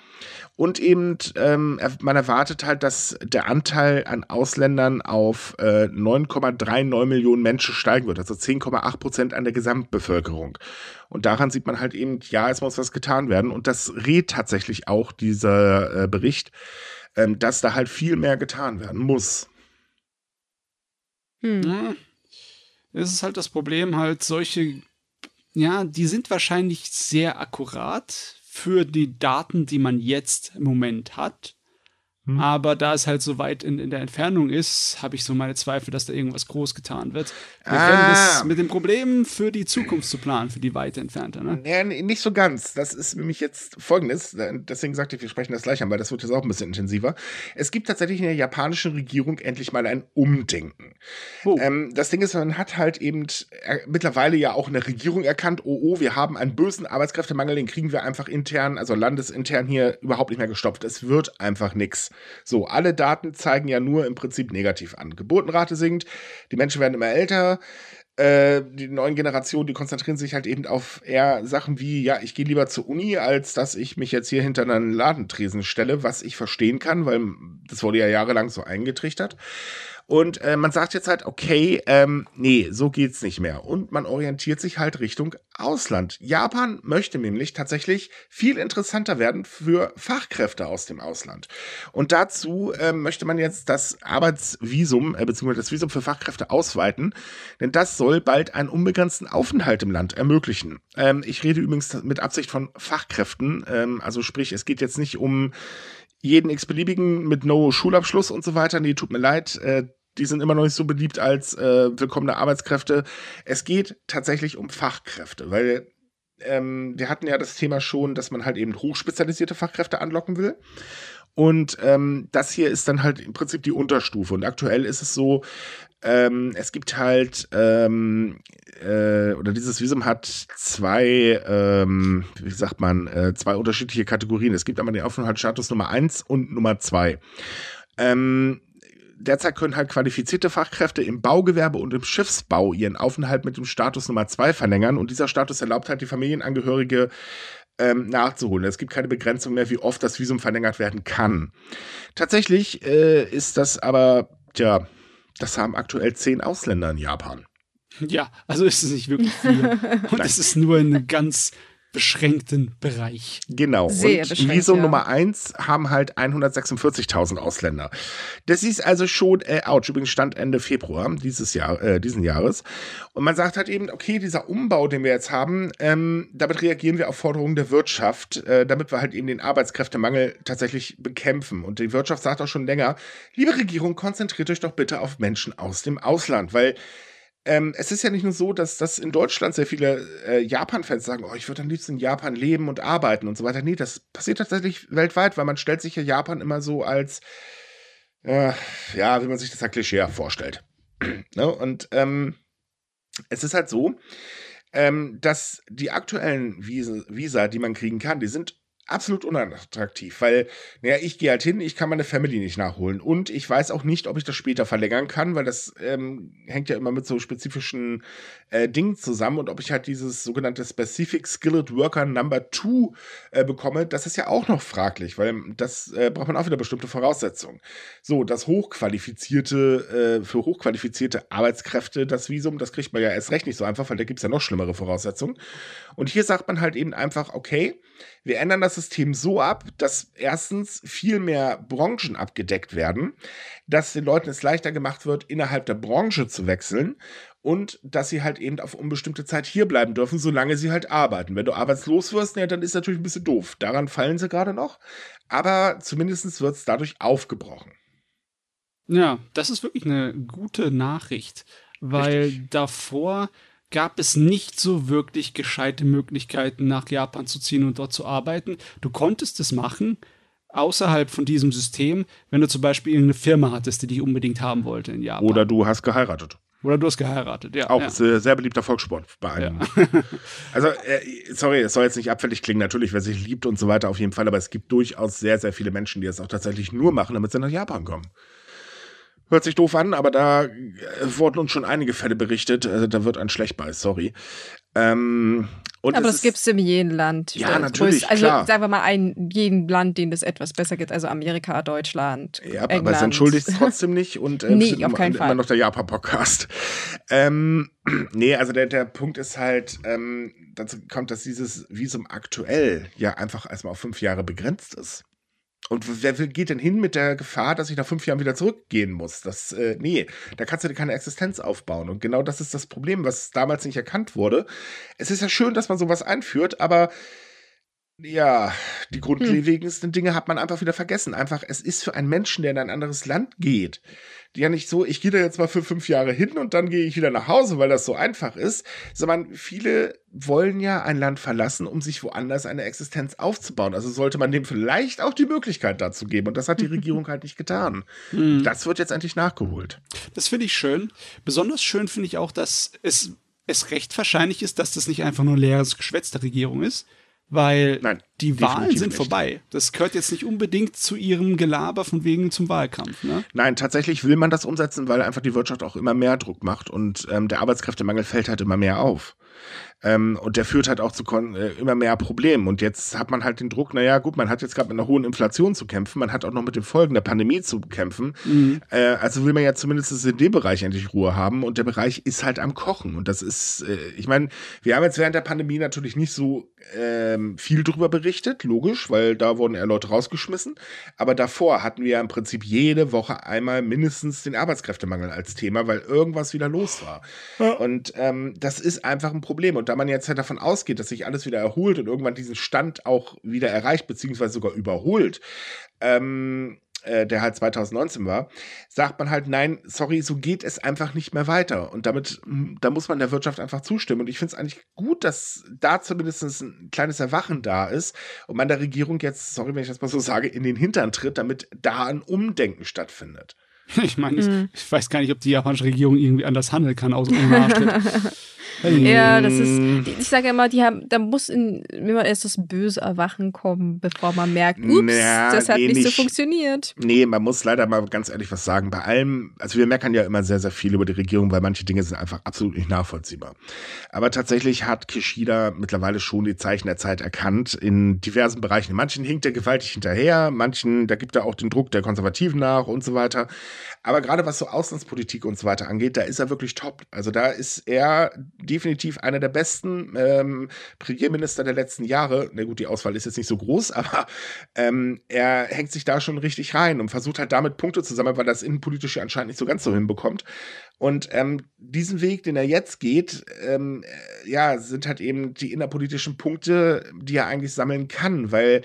Und eben, ähm, man erwartet halt, dass der Anteil an Ausländern auf äh, 9,39 Millionen Menschen steigen wird, also 10,8 Prozent an der Gesamtbevölkerung. Und daran sieht man halt eben, ja, es muss was getan werden. Und das rät tatsächlich auch dieser äh, Bericht, ähm, dass da halt viel mehr getan werden muss. Hm. Ja, es ist halt das Problem, halt solche, ja, die sind wahrscheinlich sehr akkurat für die Daten, die man jetzt im Moment hat. Hm. Aber da es halt so weit in, in der Entfernung ist, habe ich so meine Zweifel, dass da irgendwas groß getan wird. Wir ah. das mit dem Problem für die Zukunft zu planen, für die weite entfernte. Ne? Ja, nicht so ganz. Das ist nämlich jetzt folgendes. Deswegen sagte ich, wir sprechen das gleich an, weil das wird jetzt auch ein bisschen intensiver. Es gibt tatsächlich in der japanischen Regierung endlich mal ein Umdenken. Oh. Ähm, das Ding ist, man hat halt eben äh, mittlerweile ja auch eine Regierung erkannt, oh, oh, wir haben einen bösen Arbeitskräftemangel, den kriegen wir einfach intern, also landesintern hier überhaupt nicht mehr gestopft. Es wird einfach nichts. So, alle Daten zeigen ja nur im Prinzip negativ an. Geburtenrate sinkt, die Menschen werden immer älter, äh, die neuen Generationen, die konzentrieren sich halt eben auf eher Sachen wie, ja, ich gehe lieber zur Uni, als dass ich mich jetzt hier hinter einen Ladentresen stelle, was ich verstehen kann, weil das wurde ja jahrelang so eingetrichtert. Und äh, man sagt jetzt halt, okay, ähm, nee, so geht's nicht mehr. Und man orientiert sich halt Richtung Ausland. Japan möchte nämlich tatsächlich viel interessanter werden für Fachkräfte aus dem Ausland. Und dazu äh, möchte man jetzt das Arbeitsvisum, äh, beziehungsweise das Visum für Fachkräfte ausweiten, denn das soll bald einen unbegrenzten Aufenthalt im Land ermöglichen. Ähm, ich rede übrigens mit Absicht von Fachkräften, ähm, also sprich, es geht jetzt nicht um jeden x-beliebigen mit No-Schulabschluss und so weiter. Nee, tut mir leid. Äh, die sind immer noch nicht so beliebt als äh, willkommene Arbeitskräfte. Es geht tatsächlich um Fachkräfte, weil ähm, wir hatten ja das Thema schon, dass man halt eben hochspezialisierte Fachkräfte anlocken will. Und ähm, das hier ist dann halt im Prinzip die Unterstufe. Und aktuell ist es so, ähm, es gibt halt, ähm, äh, oder dieses Visum hat zwei, ähm, wie sagt man, äh, zwei unterschiedliche Kategorien. Es gibt einmal den Aufenthaltsstatus Nummer 1 und Nummer 2. Ähm, derzeit können halt qualifizierte Fachkräfte im Baugewerbe und im Schiffsbau ihren Aufenthalt mit dem Status Nummer 2 verlängern und dieser Status erlaubt halt die Familienangehörige ähm, nachzuholen. Es gibt keine Begrenzung mehr, wie oft das Visum verlängert werden kann. Tatsächlich äh, ist das aber, tja, das haben aktuell zehn Ausländer in Japan. Ja, also ist es nicht wirklich viel. Und es ist nur eine ganz beschränkten Bereich. Genau. Sehr und Visum ja. Nummer 1 haben halt 146.000 Ausländer. Das ist also schon, äh, ouch, übrigens Stand Ende Februar dieses Jahr, äh, diesen Jahres. Und man sagt halt eben, okay, dieser Umbau, den wir jetzt haben, ähm, damit reagieren wir auf Forderungen der Wirtschaft, äh, damit wir halt eben den Arbeitskräftemangel tatsächlich bekämpfen. Und die Wirtschaft sagt auch schon länger, liebe Regierung, konzentriert euch doch bitte auf Menschen aus dem Ausland, weil ähm, es ist ja nicht nur so, dass, dass in Deutschland sehr viele äh, Japan-Fans sagen, oh, ich würde am liebsten in Japan leben und arbeiten und so weiter. Nee, das passiert tatsächlich weltweit, weil man stellt sich ja Japan immer so als, äh, ja, wie man sich das halt Klischee vorstellt. ne? Und ähm, es ist halt so, ähm, dass die aktuellen Visa, Visa, die man kriegen kann, die sind absolut unattraktiv, weil, naja, ich gehe halt hin, ich kann meine Family nicht nachholen und ich weiß auch nicht, ob ich das später verlängern kann, weil das ähm, hängt ja immer mit so spezifischen äh, Dingen zusammen und ob ich halt dieses sogenannte Specific Skilled Worker Number 2 äh, bekomme, das ist ja auch noch fraglich, weil das äh, braucht man auch wieder bestimmte Voraussetzungen. So, das hochqualifizierte, äh, für hochqualifizierte Arbeitskräfte, das Visum, das kriegt man ja erst recht nicht so einfach, weil da gibt es ja noch schlimmere Voraussetzungen. Und hier sagt man halt eben einfach, okay, wir ändern das System so ab, dass erstens viel mehr Branchen abgedeckt werden, dass den Leuten es leichter gemacht wird, innerhalb der Branche zu wechseln und dass sie halt eben auf unbestimmte Zeit hier bleiben dürfen, solange sie halt arbeiten. Wenn du arbeitslos wirst, ja, dann ist natürlich ein bisschen doof. Daran fallen sie gerade noch, aber zumindest wird es dadurch aufgebrochen. Ja, das ist wirklich eine gute Nachricht, weil Richtig. davor gab es nicht so wirklich gescheite Möglichkeiten, nach Japan zu ziehen und dort zu arbeiten. Du konntest es machen, außerhalb von diesem System, wenn du zum Beispiel irgendeine Firma hattest, die dich unbedingt haben wollte in Japan. Oder du hast geheiratet. Oder du hast geheiratet, ja. Auch ja. Sehr beliebter Volkssport bei einem. Ja. also, äh, sorry, es soll jetzt nicht abfällig klingen, natürlich, wer sich liebt und so weiter, auf jeden Fall, aber es gibt durchaus sehr, sehr viele Menschen, die es auch tatsächlich nur machen, damit sie nach Japan kommen. Hört sich doof an, aber da äh, wurden uns schon einige Fälle berichtet. Also da wird ein schlecht bei, sorry. Ähm, aber das gibt es in jedem Land. Ja, natürlich. Also klar. sagen wir mal, ein jedem Land, dem das etwas besser geht. Also Amerika, Deutschland. Ja, England. aber es entschuldigt es trotzdem nicht und äh, nee, auf keinen immer, Fall. immer noch der Japan-Podcast. Ähm, nee, also der, der Punkt ist halt, ähm, dazu kommt, dass dieses Visum aktuell ja einfach erstmal auf fünf Jahre begrenzt ist. Und wer geht denn hin mit der Gefahr, dass ich nach fünf Jahren wieder zurückgehen muss? Das, äh, nee, da kannst du dir keine Existenz aufbauen. Und genau das ist das Problem, was damals nicht erkannt wurde. Es ist ja schön, dass man sowas einführt, aber ja, die grundlegendsten hm. Dinge hat man einfach wieder vergessen. Einfach, es ist für einen Menschen, der in ein anderes Land geht, ja nicht so, ich gehe da jetzt mal für fünf Jahre hin und dann gehe ich wieder nach Hause, weil das so einfach ist, sondern viele wollen ja ein Land verlassen, um sich woanders eine Existenz aufzubauen. Also sollte man dem vielleicht auch die Möglichkeit dazu geben. Und das hat die Regierung halt nicht getan. Hm. Das wird jetzt endlich nachgeholt. Das finde ich schön. Besonders schön finde ich auch, dass es, es recht wahrscheinlich ist, dass das nicht einfach nur leeres Geschwätz der Regierung ist, weil Nein, die Wahlen sind nicht. vorbei. Das gehört jetzt nicht unbedingt zu ihrem Gelaber von wegen zum Wahlkampf. Ne? Nein, tatsächlich will man das umsetzen, weil einfach die Wirtschaft auch immer mehr Druck macht und ähm, der Arbeitskräftemangel fällt halt immer mehr auf. Ähm, und der führt halt auch zu äh, immer mehr Problemen. Und jetzt hat man halt den Druck, naja, gut, man hat jetzt gerade mit einer hohen Inflation zu kämpfen, man hat auch noch mit den Folgen der Pandemie zu kämpfen. Mhm. Äh, also will man ja zumindest in dem Bereich endlich Ruhe haben. Und der Bereich ist halt am Kochen. Und das ist, äh, ich meine, wir haben jetzt während der Pandemie natürlich nicht so ähm, viel drüber berichtet, logisch, weil da wurden eher Leute rausgeschmissen. Aber davor hatten wir ja im Prinzip jede Woche einmal mindestens den Arbeitskräftemangel als Thema, weil irgendwas wieder los war. Ja. Und ähm, das ist einfach ein Problem. Und da man jetzt halt davon ausgeht, dass sich alles wieder erholt und irgendwann diesen Stand auch wieder erreicht, beziehungsweise sogar überholt, ähm, äh, der halt 2019 war, sagt man halt, nein, sorry, so geht es einfach nicht mehr weiter. Und damit, hm, da muss man der Wirtschaft einfach zustimmen. Und ich finde es eigentlich gut, dass da zumindest ein kleines Erwachen da ist und man der Regierung jetzt, sorry, wenn ich das mal so sage, in den Hintern tritt, damit da ein Umdenken stattfindet. Ich meine, mhm. ich, ich, weiß gar nicht, ob die japanische Regierung irgendwie anders handeln kann, außer ohne Arschtritt. Ja, das ist, ich sage immer, die haben, da muss in, immer erst das böse Erwachen kommen, bevor man merkt, ups, naja, das hat nee, nicht, so funktioniert. Nee, man muss leider mal ganz ehrlich was sagen. Bei allem, also wir meckern ja immer sehr, sehr viel über die Regierung, weil manche Dinge sind einfach absolut nicht nachvollziehbar. Aber tatsächlich hat Kishida mittlerweile schon die Zeichen der Zeit erkannt in diversen Bereichen. In manchen hinkt er gewaltig hinterher, manchen, da gibt er auch den Druck der Konservativen nach und so weiter. Aber gerade was so Auslandspolitik und so weiter angeht, da ist er wirklich top. Also da ist er definitiv einer der besten ähm, Premierminister der letzten Jahre. Na gut, die Auswahl ist jetzt nicht so groß, aber ähm, er hängt sich da schon richtig rein und versucht halt damit Punkte zu sammeln, weil das innenpolitische anscheinend nicht so ganz so hinbekommt. Und ähm, diesen Weg, den er jetzt geht, ähm, äh, ja, sind halt eben die innerpolitischen Punkte, die er eigentlich sammeln kann, weil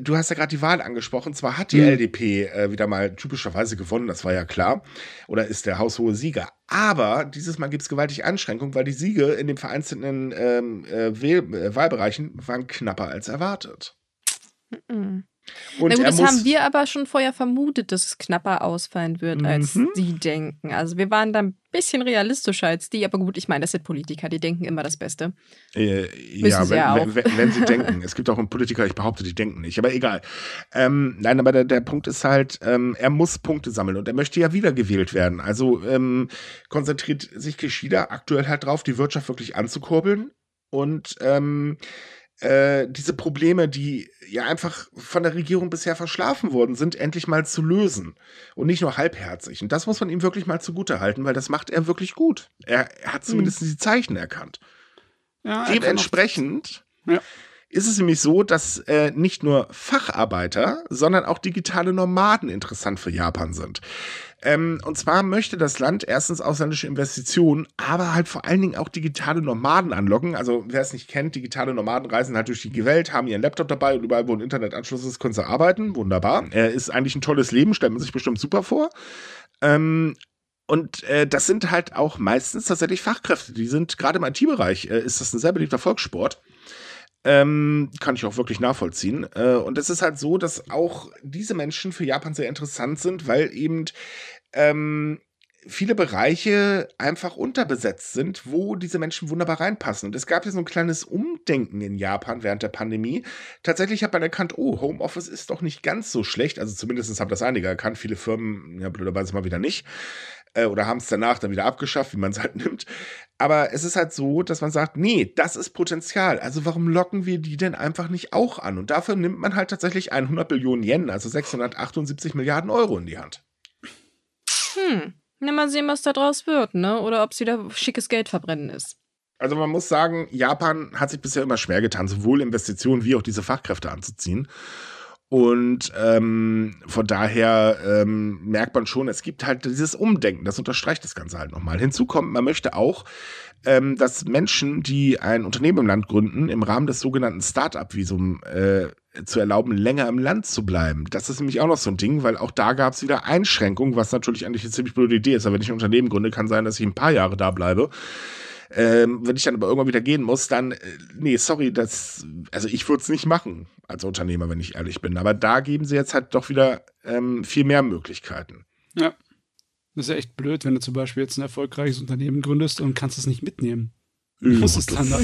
du hast ja gerade die Wahl angesprochen. Zwar hat die mhm. LDP äh, wieder mal typischerweise gewonnen, das war ja klar. Oder ist der haushohe Sieger. Aber dieses Mal gibt es gewaltig Einschränkungen, weil die Siege in den vereinzelten ähm, äh, äh, Wahlbereichen waren knapper als erwartet. Mhm. Und Na gut, das haben wir aber schon vorher vermutet, dass es knapper ausfallen wird, als mhm. die denken. Also wir waren da ein bisschen realistischer als die, aber gut, ich meine, das sind Politiker, die denken immer das Beste. Äh, ja, wenn, ja wenn, wenn, wenn, sie denken. Es gibt auch einen Politiker, ich behaupte, die denken nicht, aber egal. Ähm, nein, aber der, der Punkt ist halt, ähm, er muss Punkte sammeln und er möchte ja wiedergewählt werden. Also ähm, konzentriert sich Kishida aktuell halt drauf, die Wirtschaft wirklich anzukurbeln und ähm, äh, diese Probleme, die ja einfach von der Regierung bisher verschlafen worden sind, endlich mal zu lösen. Und nicht nur halbherzig. Und das muss man ihm wirklich mal zugute halten, weil das macht er wirklich gut. Er, er hat zumindest mhm. die Zeichen erkannt. Ja, Dementsprechend ja. ist es nämlich so, dass äh, nicht nur Facharbeiter, sondern auch digitale Nomaden interessant für Japan sind. Ähm, und zwar möchte das Land erstens ausländische Investitionen, aber halt vor allen Dingen auch digitale Nomaden anlocken. Also wer es nicht kennt, digitale Nomaden reisen halt durch die Welt, haben ihren Laptop dabei und überall, wo ein Internetanschluss ist, können sie arbeiten. Wunderbar. Er ist eigentlich ein tolles Leben, stellt man sich bestimmt super vor. Ähm, und äh, das sind halt auch meistens tatsächlich Fachkräfte. Die sind gerade im IT-Bereich, äh, ist das ein sehr beliebter Volkssport. Ähm, kann ich auch wirklich nachvollziehen. Äh, und es ist halt so, dass auch diese Menschen für Japan sehr interessant sind, weil eben ähm, viele Bereiche einfach unterbesetzt sind, wo diese Menschen wunderbar reinpassen. Und es gab ja so ein kleines Umdenken in Japan während der Pandemie. Tatsächlich hat man erkannt, oh, Homeoffice ist doch nicht ganz so schlecht. Also zumindest haben das einige erkannt, viele Firmen, ja, blöderweise mal wieder nicht. Äh, oder haben es danach dann wieder abgeschafft, wie man es halt nimmt. Aber es ist halt so, dass man sagt, nee, das ist Potenzial. Also warum locken wir die denn einfach nicht auch an? Und dafür nimmt man halt tatsächlich 100 Billionen Yen, also 678 Milliarden Euro in die Hand. Hm, na mal sehen, was da draus wird, ne? Oder ob es wieder schickes Geld verbrennen ist. Also man muss sagen, Japan hat sich bisher immer schwer getan, sowohl Investitionen wie auch diese Fachkräfte anzuziehen. Und ähm, von daher ähm, merkt man schon, es gibt halt dieses Umdenken, das unterstreicht das Ganze halt nochmal. Hinzu kommt, man möchte auch, ähm, dass Menschen, die ein Unternehmen im Land gründen, im Rahmen des sogenannten Start-up-Visum äh, zu erlauben, länger im Land zu bleiben. Das ist nämlich auch noch so ein Ding, weil auch da gab es wieder Einschränkungen, was natürlich eigentlich eine ziemlich blöde Idee ist. Aber wenn ich ein Unternehmen gründe, kann sein, dass ich ein paar Jahre da bleibe. Ähm, wenn ich dann aber irgendwann wieder gehen muss, dann, äh, nee, sorry, das, also ich würde es nicht machen als Unternehmer, wenn ich ehrlich bin. Aber da geben sie jetzt halt doch wieder ähm, viel mehr Möglichkeiten. Ja. Das ist ja echt blöd, wenn du zum Beispiel jetzt ein erfolgreiches Unternehmen gründest und kannst es nicht mitnehmen. Du musst es dann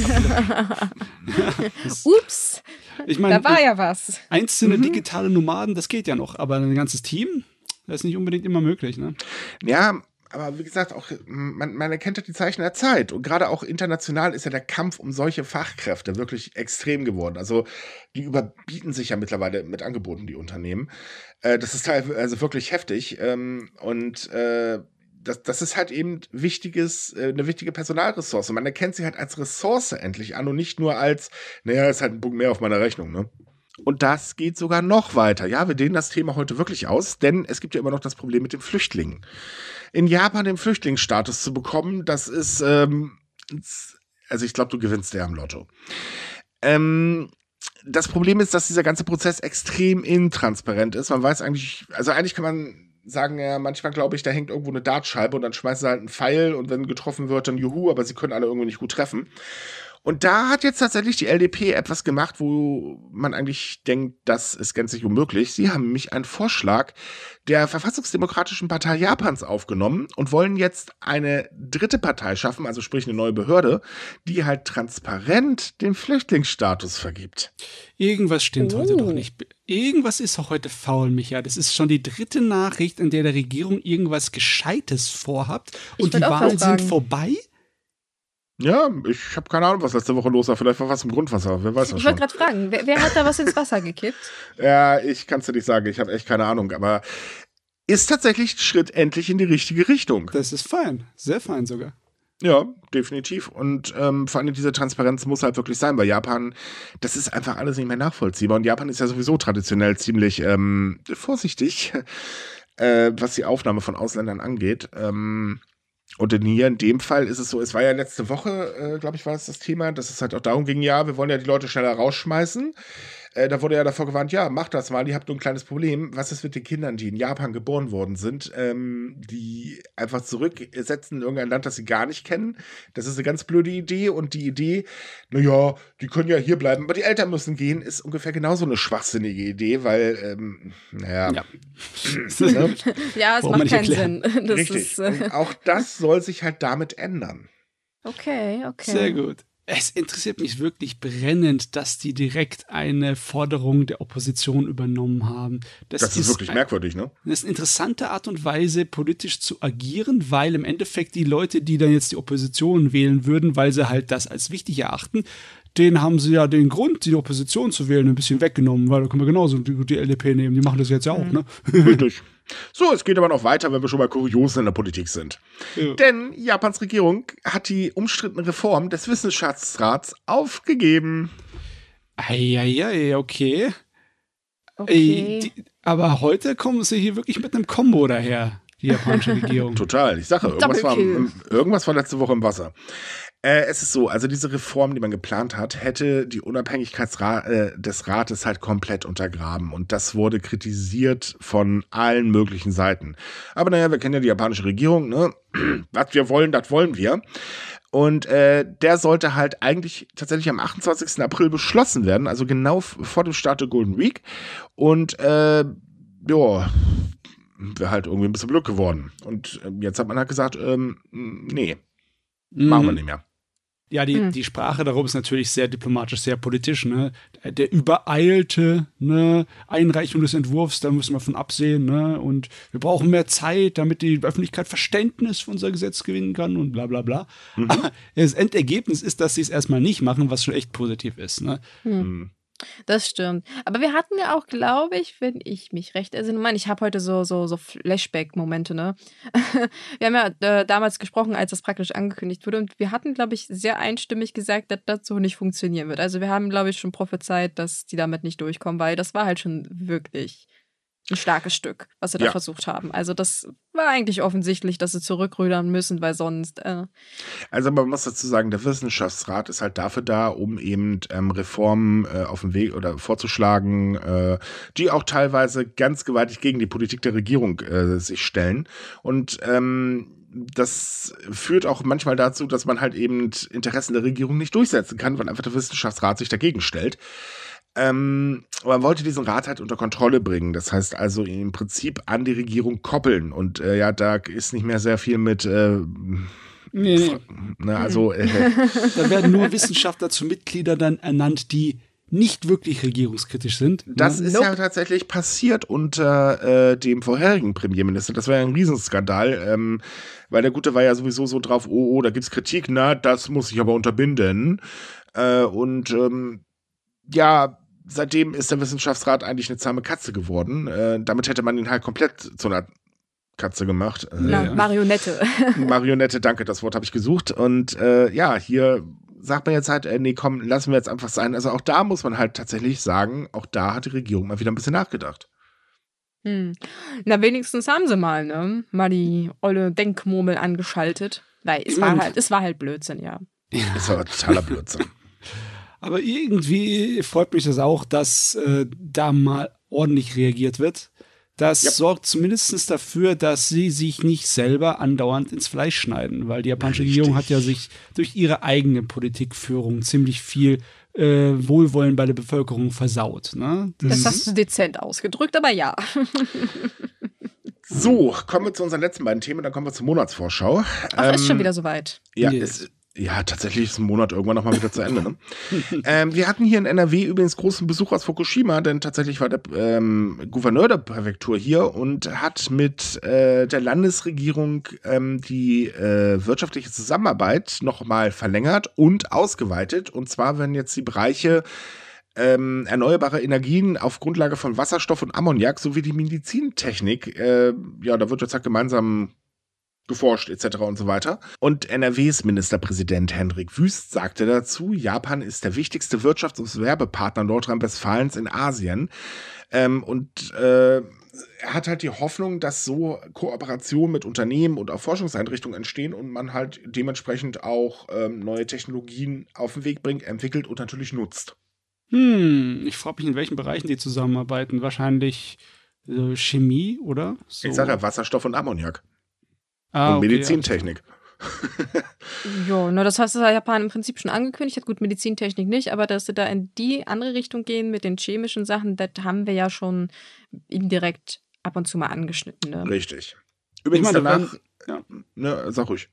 Ups. Ich meine, da war ja was. Einzelne mhm. digitale Nomaden, das geht ja noch, aber ein ganzes Team, das ist nicht unbedingt immer möglich, ne? Ja, aber wie gesagt, auch man, man erkennt ja die Zeichen der Zeit. Und gerade auch international ist ja der Kampf um solche Fachkräfte wirklich extrem geworden. Also die überbieten sich ja mittlerweile mit Angeboten, die Unternehmen. Äh, das ist teilweise also wirklich heftig. Ähm, und äh, das, das ist halt eben wichtiges, äh, eine wichtige Personalressource. Man erkennt sie halt als Ressource endlich an und nicht nur als, naja, ist halt ein Punkt mehr auf meiner Rechnung, ne? Und das geht sogar noch weiter. Ja, wir dehnen das Thema heute wirklich aus, denn es gibt ja immer noch das Problem mit den Flüchtlingen in Japan den Flüchtlingsstatus zu bekommen, das ist, ähm, also ich glaube, du gewinnst der am Lotto. Ähm, das Problem ist, dass dieser ganze Prozess extrem intransparent ist. Man weiß eigentlich, also eigentlich kann man sagen ja manchmal, glaube ich, da hängt irgendwo eine Dartscheibe und dann schmeißen sie halt einen Pfeil und wenn getroffen wird, dann juhu, aber sie können alle irgendwie nicht gut treffen. Und da hat jetzt tatsächlich die LDP etwas gemacht, wo man eigentlich denkt, das ist gänzlich unmöglich. Sie haben nämlich einen Vorschlag der Verfassungsdemokratischen Partei Japans aufgenommen und wollen jetzt eine dritte Partei schaffen, also sprich eine neue Behörde, die halt transparent den Flüchtlingsstatus vergibt. Irgendwas stimmt oh. heute doch nicht. Irgendwas ist auch heute faul, Micha. Das ist schon die dritte Nachricht, in der der Regierung irgendwas Gescheites vorhabt und die Wahlen sind vorbei. Ja, ich habe keine Ahnung, was letzte Woche los war. Vielleicht war was im Grundwasser. Wer weiß Ich wollte gerade fragen, wer, wer, hat da was ins Wasser gekippt? ja, ich kann es dir nicht sagen. Ich habe echt keine Ahnung. Aber ist tatsächlich ein Schritt endlich in die richtige Richtung. Das ist fein. Sehr fein sogar. Ja, definitiv. Und ähm, vor allem diese Transparenz muss halt wirklich sein. Bei Japan, das ist einfach alles nicht mehr nachvollziehbar. Und Japan ist ja sowieso traditionell ziemlich ähm, vorsichtig, äh, was die Aufnahme von Ausländern angeht. Ähm, und in hier in dem Fall ist es so, es war ja letzte Woche, äh, glaube ich, war es das Thema, dass es halt auch darum ging, ja, wir wollen ja die Leute schneller rausschmeißen. Äh, da wurde ja davor gewarnt, ja, macht das mal, ihr habt nur ein kleines Problem. Was ist mit den Kindern, die in Japan geboren worden sind, ähm, die einfach zurücksetzen in irgendein Land, das sie gar nicht kennen? Das ist eine ganz blöde Idee und die Idee, naja, die können ja hier bleiben, aber die Eltern müssen gehen, ist ungefähr genauso eine schwachsinnige Idee, weil, ähm, naja. Ja, ne? ja es Warum macht keinen Sinn. Das Richtig. Ist, äh auch das soll sich halt damit ändern. Okay, okay. Sehr gut es interessiert mich wirklich brennend, dass die direkt eine Forderung der Opposition übernommen haben. Das, das ist, ist, wirklich ein, merkwürdig, ne? Das ist eine interessante Art und Weise, politisch zu agieren, weil im Endeffekt die Leute, die dann jetzt die Opposition wählen würden, weil sie halt das als wichtig erachten, denen haben sie ja den Grund, die Opposition zu wählen, ein bisschen weggenommen, weil da können wir genauso die, die LDP nehmen. Die machen das jetzt ja auch, mhm. ne? Richtig. So, es geht aber noch weiter, wenn wir schon bei Kuriosen in der Politik sind. Ja. Denn Japans Regierung hat die umstrittene Reform des Wissenschaftsrats aufgegeben. Eieiei, okay. Okay. die, aber heute kommen sie hier wirklich mit einem Combo daher, die japanische Regierung. Total. Ich sage, irgendwas war, irgendwas war letzte Woche im Wasser. Äh, es ist so, also diese Reform, die man geplant hat, hätte die Unabhängigkeit äh, des Rates halt komplett untergraben. Und das wurde kritisiert von allen möglichen Seiten. Aber naja, wir kennen ja die japanische Regierung, ne? Was wir wollen, das wollen wir. Und äh, der sollte halt eigentlich tatsächlich am 28. April beschlossen werden, also genau vor dem Start der Golden Week. Und äh, ja, wäre halt irgendwie ein bisschen Glück geworden. Und äh, jetzt hat man halt gesagt, ähm, nee, mhm. machen wir nicht mehr. Ja, die, mhm. die Sprache darum ist natürlich sehr diplomatisch, sehr politisch. Ne? Der übereilte ne, Einreichung des Entwurfs, da müssen wir von absehen. Ne? Und wir brauchen mehr Zeit, damit die Öffentlichkeit Verständnis für unser Gesetz gewinnen kann und bla bla bla. Mhm. Aber das Endergebnis ist, dass sie es erstmal nicht machen, was schon echt positiv ist. Ne? Mhm. Das stimmt. Aber wir hatten ja auch, glaube ich, wenn ich mich recht erinnere, meine, ich habe heute so, so, so Flashback-Momente, ne? wir haben ja äh, damals gesprochen, als das praktisch angekündigt wurde, und wir hatten, glaube ich, sehr einstimmig gesagt, dass das so nicht funktionieren wird. Also wir haben, glaube ich, schon prophezeit, dass die damit nicht durchkommen, weil das war halt schon wirklich ein starkes Stück, was sie da versucht haben. Also das war eigentlich offensichtlich, dass sie zurückrudern müssen, weil sonst. Äh also man muss dazu sagen, der Wissenschaftsrat ist halt dafür da, um eben ähm, Reformen äh, auf dem Weg oder vorzuschlagen, äh, die auch teilweise ganz gewaltig gegen die Politik der Regierung äh, sich stellen. Und ähm, das führt auch manchmal dazu, dass man halt eben Interessen der Regierung nicht durchsetzen kann, weil einfach der Wissenschaftsrat sich dagegen stellt. Ähm, man wollte diesen Rat halt unter Kontrolle bringen. Das heißt also im Prinzip an die Regierung koppeln. Und äh, ja, da ist nicht mehr sehr viel mit. Äh, Nee, nee. Na, also, äh, da werden nur Wissenschaftler zu Mitgliedern dann ernannt, die nicht wirklich regierungskritisch sind. Das ne? ist nope. ja tatsächlich passiert unter äh, dem vorherigen Premierminister. Das war ja ein Riesenskandal, ähm, weil der Gute war ja sowieso so drauf, oh, oh, da gibt's Kritik, na, das muss ich aber unterbinden. Äh, und ähm, ja, seitdem ist der Wissenschaftsrat eigentlich eine zahme Katze geworden. Äh, damit hätte man ihn halt komplett zu einer Katze gemacht. Äh, Na, Marionette. Marionette, danke, das Wort habe ich gesucht. Und äh, ja, hier sagt man jetzt halt, äh, nee, komm, lassen wir jetzt einfach sein. Also auch da muss man halt tatsächlich sagen, auch da hat die Regierung mal wieder ein bisschen nachgedacht. Hm. Na, wenigstens haben sie mal, ne? Mal die olle Denkmurmel angeschaltet. Weil es war halt, es war halt Blödsinn, ja. ja. Es war totaler Blödsinn. Aber irgendwie freut mich das auch, dass äh, da mal ordentlich reagiert wird. Das ja. sorgt zumindest dafür, dass sie sich nicht selber andauernd ins Fleisch schneiden, weil die japanische Richtig. Regierung hat ja sich durch ihre eigene Politikführung ziemlich viel äh, Wohlwollen bei der Bevölkerung versaut. Ne? Das, das hast du dezent ausgedrückt, aber ja. So, kommen wir zu unseren letzten beiden Themen, dann kommen wir zur Monatsvorschau. Ach, ähm, ist schon wieder soweit. Ja, yes. es, ja, tatsächlich ist ein Monat irgendwann nochmal wieder zu Ende. Ne? ähm, wir hatten hier in NRW übrigens großen Besuch aus Fukushima, denn tatsächlich war der ähm, Gouverneur der Präfektur hier und hat mit äh, der Landesregierung ähm, die äh, wirtschaftliche Zusammenarbeit nochmal verlängert und ausgeweitet. Und zwar werden jetzt die Bereiche ähm, erneuerbare Energien auf Grundlage von Wasserstoff und Ammoniak sowie die Medizintechnik, äh, ja, da wird jetzt halt gemeinsam geforscht etc. und so weiter. Und NRWs Ministerpräsident Hendrik Wüst sagte dazu, Japan ist der wichtigste Wirtschafts- und Werbepartner Nordrhein-Westfalens in Asien. Ähm, und äh, er hat halt die Hoffnung, dass so Kooperationen mit Unternehmen und auch Forschungseinrichtungen entstehen und man halt dementsprechend auch ähm, neue Technologien auf den Weg bringt, entwickelt und natürlich nutzt. Hm, ich frage mich, in welchen Bereichen die zusammenarbeiten. Wahrscheinlich äh, Chemie, oder? So. Ich sage ja Wasserstoff und Ammoniak. Ah, und Medizintechnik. ja, na, das heißt, das hat Japan im Prinzip schon angekündigt. Hat gut, Medizintechnik nicht, aber dass sie da in die andere Richtung gehen mit den chemischen Sachen, das haben wir ja schon indirekt ab und zu mal angeschnitten. Ne? Richtig. Übrigens meine, danach, ja, ne, sag ruhig.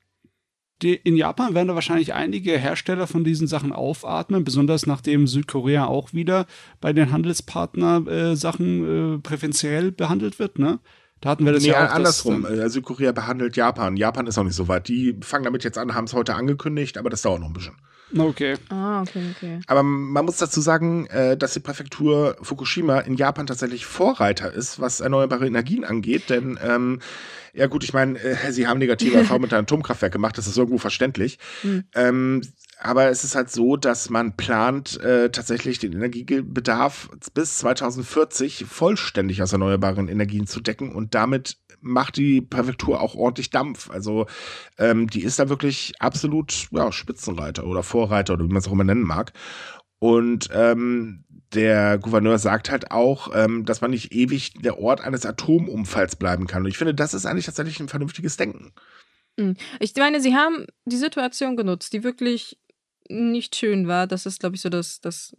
Die, in Japan werden da wahrscheinlich einige Hersteller von diesen Sachen aufatmen, besonders nachdem Südkorea auch wieder bei den Handelspartner-Sachen äh, äh, präferenziell behandelt wird, ne? Da hatten wir das nee, ja auch. andersrum. Äh, Südkorea behandelt Japan. Japan ist noch nicht so weit. Die fangen damit jetzt an, haben es heute angekündigt, aber das dauert noch ein bisschen. Okay. Ah, okay, okay. Aber man muss dazu sagen, äh, dass die Präfektur Fukushima in Japan tatsächlich Vorreiter ist, was erneuerbare Energien angeht. Denn, ähm, ja gut, ich meine, äh, sie haben negative Erfahrungen mit einem Atomkraftwerk gemacht, das ist irgendwo verständlich. Mhm. Ähm, aber es ist halt so, dass man plant, äh, tatsächlich den Energiebedarf bis 2040 vollständig aus erneuerbaren Energien zu decken und damit macht die Präfektur auch ordentlich Dampf. Also ähm, die ist da wirklich absolut ja, Spitzenreiter oder Vorreiter oder wie man es auch immer nennen mag. Und ähm, der Gouverneur sagt halt auch, ähm, dass man nicht ewig der Ort eines Atomunfalls bleiben kann. Und ich finde, das ist eigentlich tatsächlich ein vernünftiges Denken. Hm. Ich meine, sie haben die Situation genutzt, die wirklich nicht schön war. Das ist, glaube ich, so das, das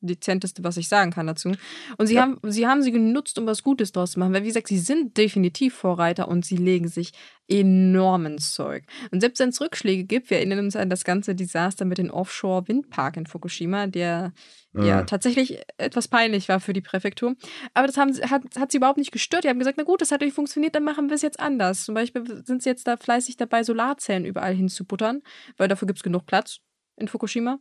dezenteste, was ich sagen kann dazu. Und sie, ja. haben, sie haben sie genutzt, um was Gutes draus zu machen. Weil, wie gesagt, sie sind definitiv Vorreiter und sie legen sich enormen Zeug. Und selbst wenn es Rückschläge gibt, wir erinnern uns an das ganze Desaster mit dem Offshore-Windpark in Fukushima, der ja. ja. tatsächlich etwas peinlich war für die Präfektur. Aber das haben, hat, hat sie überhaupt nicht gestört. Die haben gesagt, na gut, das hat nicht funktioniert, dann machen wir es jetzt anders. Zum Beispiel sind sie jetzt da fleißig dabei, Solarzellen überall hinzubuttern, weil dafür gibt es genug Platz in Fukushima.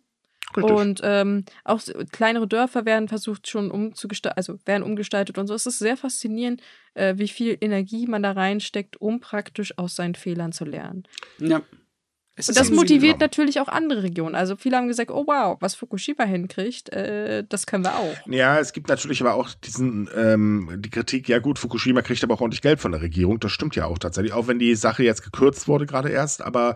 Richtig. Und ähm, auch kleinere Dörfer werden versucht schon umzugestalten, also werden umgestaltet und so. Es ist sehr faszinierend, äh, wie viel Energie man da reinsteckt, um praktisch aus seinen Fehlern zu lernen. Ja. Und das motiviert natürlich auch andere Regionen. Also viele haben gesagt, oh wow, was Fukushima hinkriegt, äh, das können wir auch. Ja, es gibt natürlich aber auch diesen ähm, die Kritik, ja gut, Fukushima kriegt aber auch ordentlich Geld von der Regierung. Das stimmt ja auch tatsächlich, auch wenn die Sache jetzt gekürzt wurde gerade erst. Aber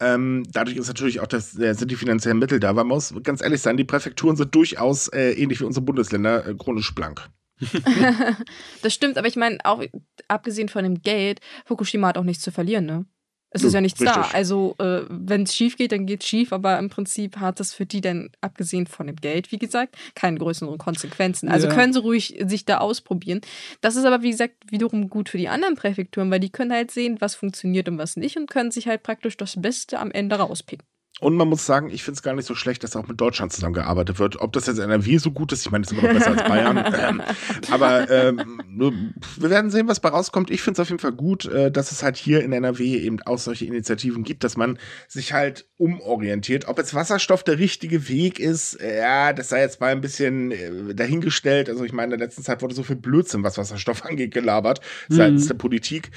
ähm, dadurch ist natürlich auch das, äh, sind die finanziellen Mittel da. Man muss ganz ehrlich sein, die Präfekturen sind durchaus äh, ähnlich wie unsere Bundesländer äh, chronisch blank. das stimmt, aber ich meine, auch abgesehen von dem Geld, Fukushima hat auch nichts zu verlieren, ne? Es ist ja nichts Richtig. da. Also, äh, wenn es schief geht, dann geht es schief, aber im Prinzip hat das für die dann, abgesehen von dem Geld, wie gesagt, keine größeren Konsequenzen. Also ja. können sie ruhig sich da ausprobieren. Das ist aber, wie gesagt, wiederum gut für die anderen Präfekturen, weil die können halt sehen, was funktioniert und was nicht und können sich halt praktisch das Beste am Ende rauspicken. Und man muss sagen, ich finde es gar nicht so schlecht, dass auch mit Deutschland zusammengearbeitet wird. Ob das jetzt NRW so gut ist, ich meine, das ist immer noch besser als Bayern. ähm, aber ähm, wir werden sehen, was bei rauskommt. Ich finde es auf jeden Fall gut, äh, dass es halt hier in NRW eben auch solche Initiativen gibt, dass man sich halt umorientiert. Ob jetzt Wasserstoff der richtige Weg ist, ja, das sei jetzt mal ein bisschen äh, dahingestellt. Also ich meine, in der letzten Zeit wurde so viel Blödsinn, was Wasserstoff angeht, gelabert mhm. seitens der Politik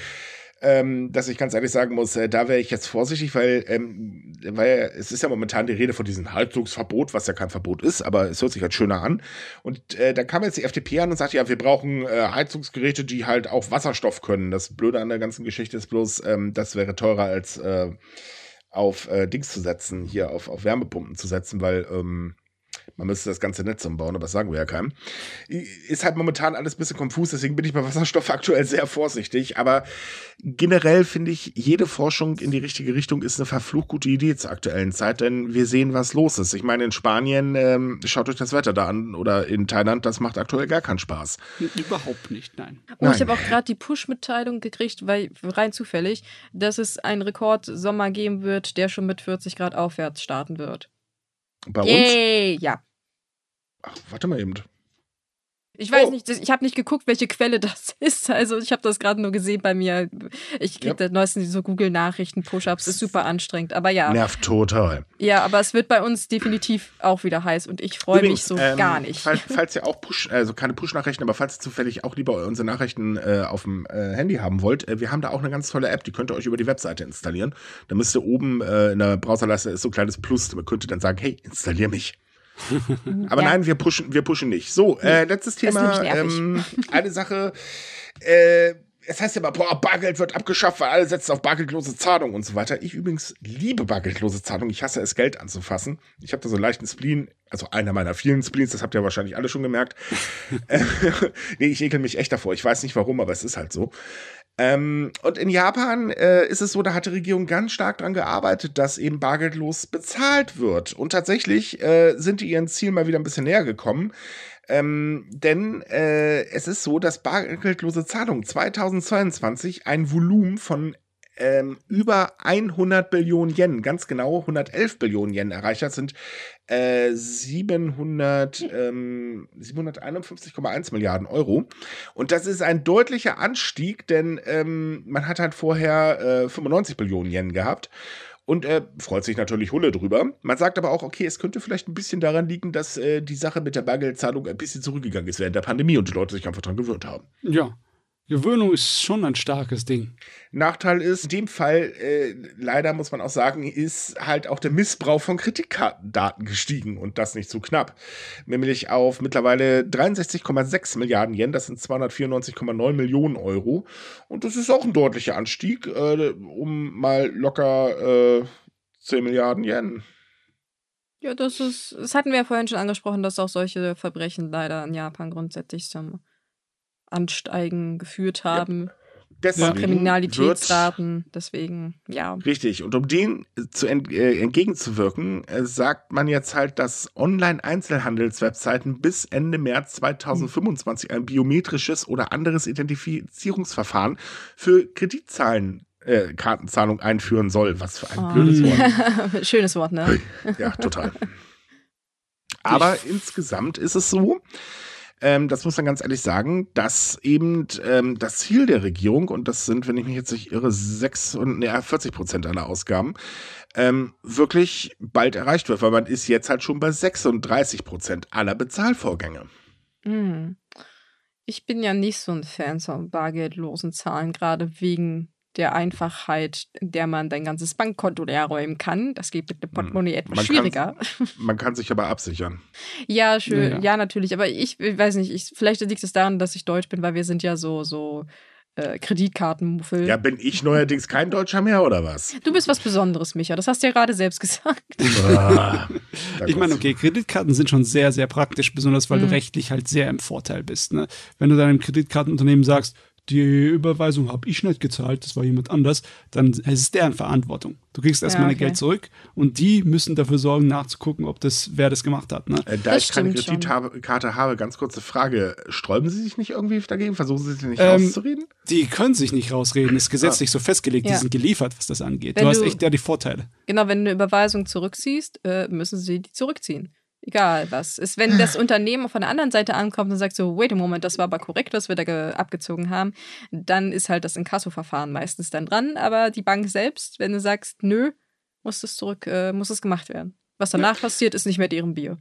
ähm, dass ich ganz ehrlich sagen muss, äh, da wäre ich jetzt vorsichtig, weil, ähm, weil es ist ja momentan die Rede von diesem Heizungsverbot, was ja kein Verbot ist, aber es hört sich halt schöner an. Und äh, da kam jetzt die FDP an und sagte, ja, wir brauchen äh, Heizungsgeräte, die halt auch Wasserstoff können. Das Blöde an der ganzen Geschichte ist bloß, ähm, das wäre teurer als äh, auf äh, Dings zu setzen, hier auf, auf Wärmepumpen zu setzen, weil ähm, man müsste das ganze Netz umbauen, aber das sagen wir ja keinem. Ist halt momentan alles ein bisschen konfus, deswegen bin ich bei Wasserstoff aktuell sehr vorsichtig. Aber generell finde ich, jede Forschung in die richtige Richtung ist eine verflucht gute Idee zur aktuellen Zeit, denn wir sehen, was los ist. Ich meine, in Spanien, ähm, schaut euch das Wetter da an oder in Thailand, das macht aktuell gar keinen Spaß. Überhaupt nicht, nein. Oh, nein. ich habe auch gerade die Push-Mitteilung gekriegt, weil rein zufällig, dass es einen Rekordsommer geben wird, der schon mit 40 Grad aufwärts starten wird. Bei Yay, uns? Ja. Ach, warte mal eben. Ich weiß oh. nicht, ich habe nicht geguckt, welche Quelle das ist. Also ich habe das gerade nur gesehen bei mir. Ich kriege ja. neuesten so Google-Nachrichten, Push-Ups, ist super anstrengend. Aber ja. Nervt total. Ja, aber es wird bei uns definitiv auch wieder heiß und ich freue mich so ähm, gar nicht. Falls, falls, ihr auch Push, also keine Push-Nachrichten, aber falls ihr zufällig auch lieber unsere Nachrichten äh, auf dem äh, Handy haben wollt, äh, wir haben da auch eine ganz tolle App, die könnt ihr euch über die Webseite installieren. Da müsst ihr oben äh, in der Browserleiste ist so ein kleines Plus, da könnt ihr dann sagen, hey, installier mich. Aber ja. nein, wir pushen, wir pushen nicht. So, äh, letztes Thema. Ähm, eine Sache. Äh, es heißt ja immer, boah, Bargeld wird abgeschafft, weil alle setzen auf bargeldlose Zahlung und so weiter. Ich übrigens liebe bargeldlose Zahlung. Ich hasse es, Geld anzufassen. Ich habe da so einen leichten Spleen, also einer meiner vielen Spleens, das habt ihr wahrscheinlich alle schon gemerkt. nee, ich ekel mich echt davor. Ich weiß nicht warum, aber es ist halt so. Ähm, und in Japan äh, ist es so, da hat die Regierung ganz stark daran gearbeitet, dass eben bargeldlos bezahlt wird. Und tatsächlich äh, sind die ihren Ziel mal wieder ein bisschen näher gekommen. Ähm, denn äh, es ist so, dass bargeldlose Zahlung 2022 ein Volumen von ähm, über 100 Billionen Yen, ganz genau 111 Billionen Yen erreicht hat, sind äh, 700, ähm, 751,1 Milliarden Euro. Und das ist ein deutlicher Anstieg, denn ähm, man hat halt vorher äh, 95 Billionen Yen gehabt. Und er freut sich natürlich Hulle drüber. Man sagt aber auch, okay, es könnte vielleicht ein bisschen daran liegen, dass äh, die Sache mit der Bargeldzahlung ein bisschen zurückgegangen ist während der Pandemie und die Leute sich einfach daran gewöhnt haben. Ja, Gewöhnung ist schon ein starkes Ding. Nachteil ist, in dem Fall, äh, leider muss man auch sagen, ist halt auch der Missbrauch von Kreditkartendaten gestiegen und das nicht zu knapp. Nämlich auf mittlerweile 63,6 Milliarden Yen, das sind 294,9 Millionen Euro. Und das ist auch ein deutlicher Anstieg, äh, um mal locker äh, 10 Milliarden Yen. Ja, das ist, das hatten wir ja vorhin schon angesprochen, dass auch solche Verbrechen leider in Japan grundsätzlich zum Ansteigen geführt haben. Ja. Deswegen Kriminalitätsraten, deswegen, ja. Richtig. Und um dem zu ent äh, entgegenzuwirken, äh, sagt man jetzt halt, dass Online-Einzelhandelswebseiten bis Ende März 2025 ein biometrisches oder anderes Identifizierungsverfahren für Kreditzahlen äh, Kartenzahlung einführen soll. Was für ein oh. blödes Wort. Schönes Wort, ne? Ja, total. Aber insgesamt ist es so, ähm, das muss man ganz ehrlich sagen, dass eben ähm, das Ziel der Regierung, und das sind, wenn ich mich jetzt nicht irre, 6 und ne, 40 Prozent aller Ausgaben, ähm, wirklich bald erreicht wird, weil man ist jetzt halt schon bei 36 Prozent aller Bezahlvorgänge. Hm. Ich bin ja nicht so ein Fan von bargeldlosen Zahlen, gerade wegen der Einfachheit, in der man dein ganzes Bankkonto leer räumen kann. Das geht mit dem hm. Portemonnaie etwas man schwieriger. man kann sich aber absichern. Ja, schön, ja, ja. natürlich. Aber ich, ich weiß nicht, ich, vielleicht liegt es daran, dass ich Deutsch bin, weil wir sind ja so, so äh, Kreditkartenmuffel. Ja, bin ich neuerdings kein Deutscher mehr oder was? Du bist was Besonderes, Micha. Das hast du ja gerade selbst gesagt. Ah, ich meine, okay, Kreditkarten sind schon sehr, sehr praktisch, besonders weil mhm. du rechtlich halt sehr im Vorteil bist. Ne? Wenn du deinem Kreditkartenunternehmen sagst, die Überweisung habe ich nicht gezahlt, das war jemand anders, dann ist es deren Verantwortung. Du kriegst erstmal ja, okay. Geld zurück und die müssen dafür sorgen, nachzugucken, ob das, wer das gemacht hat. Ne? Äh, da das ich keine Kreditkarte habe, ganz kurze Frage. Sträuben Sie sich nicht irgendwie dagegen? Versuchen Sie sich nicht ähm, rauszureden? Die können sich nicht rausreden. Ist gesetzlich ah. so festgelegt. Ja. Die sind geliefert, was das angeht. Wenn du hast echt ja die Vorteile. Genau, wenn du eine Überweisung zurückziehst, äh, müssen sie die zurückziehen egal was. Ist, wenn das Unternehmen von der anderen Seite ankommt und sagt so, wait a moment, das war aber korrekt, was wir da abgezogen haben, dann ist halt das Inkasso-Verfahren meistens dann dran. Aber die Bank selbst, wenn du sagst, nö, muss das zurück, äh, muss es gemacht werden. Was danach ja. passiert, ist nicht mehr deren Bier.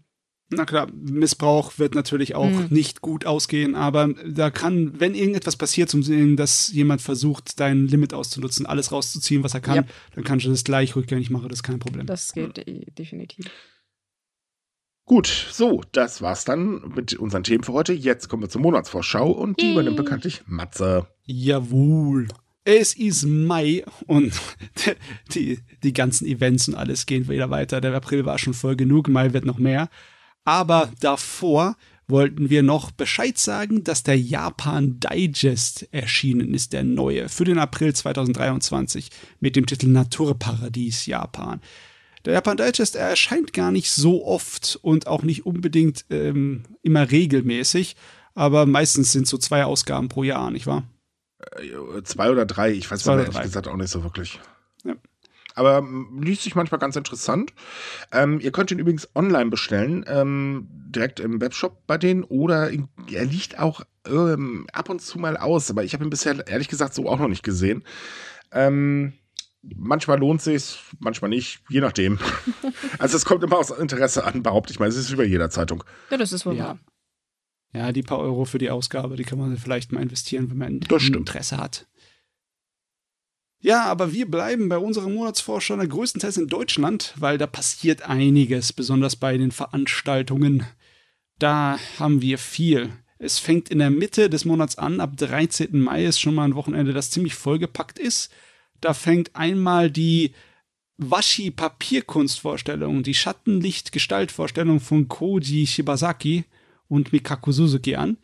Na klar, Missbrauch wird natürlich auch mhm. nicht gut ausgehen, aber da kann, wenn irgendetwas passiert, zum Sehen, dass jemand versucht, dein Limit auszunutzen, alles rauszuziehen, was er kann, yep. dann kannst du das gleich rückgängig machen, das ist kein Problem. Das geht mhm. definitiv. Gut, so, das war's dann mit unseren Themen für heute. Jetzt kommen wir zur Monatsvorschau und die übernimmt bekanntlich Matze. Jawohl. Es ist Mai und die, die ganzen Events und alles gehen wieder weiter. Der April war schon voll genug, Mai wird noch mehr. Aber davor wollten wir noch Bescheid sagen, dass der Japan Digest erschienen ist, der neue, für den April 2023 mit dem Titel Naturparadies Japan. Der Japan Digest er erscheint gar nicht so oft und auch nicht unbedingt ähm, immer regelmäßig, aber meistens sind so zwei Ausgaben pro Jahr, nicht wahr? Äh, zwei oder drei, ich weiß aber ehrlich gesagt auch nicht so wirklich. Ja. Aber ähm, liest sich manchmal ganz interessant. Ähm, ihr könnt ihn übrigens online bestellen, ähm, direkt im Webshop bei denen, oder er liegt auch ähm, ab und zu mal aus, aber ich habe ihn bisher ehrlich gesagt so auch noch nicht gesehen. Ähm, manchmal lohnt sich, manchmal nicht, je nachdem. also es kommt immer aus Interesse an, behaupte ich mal. Es ist wie bei jeder Zeitung. Ja, das ist wohl ja. wahr. Ja, die paar Euro für die Ausgabe, die kann man vielleicht mal investieren, wenn man das Interesse hat. Ja, aber wir bleiben bei unserer Monatsvorschau größtenteils in Deutschland, weil da passiert einiges, besonders bei den Veranstaltungen. Da haben wir viel. Es fängt in der Mitte des Monats an, ab 13. Mai ist schon mal ein Wochenende, das ziemlich vollgepackt ist. Da fängt einmal die Washi-Papierkunstvorstellung, die Schattenlicht-Gestaltvorstellung von Koji Shibasaki und Mikaku Suzuki an.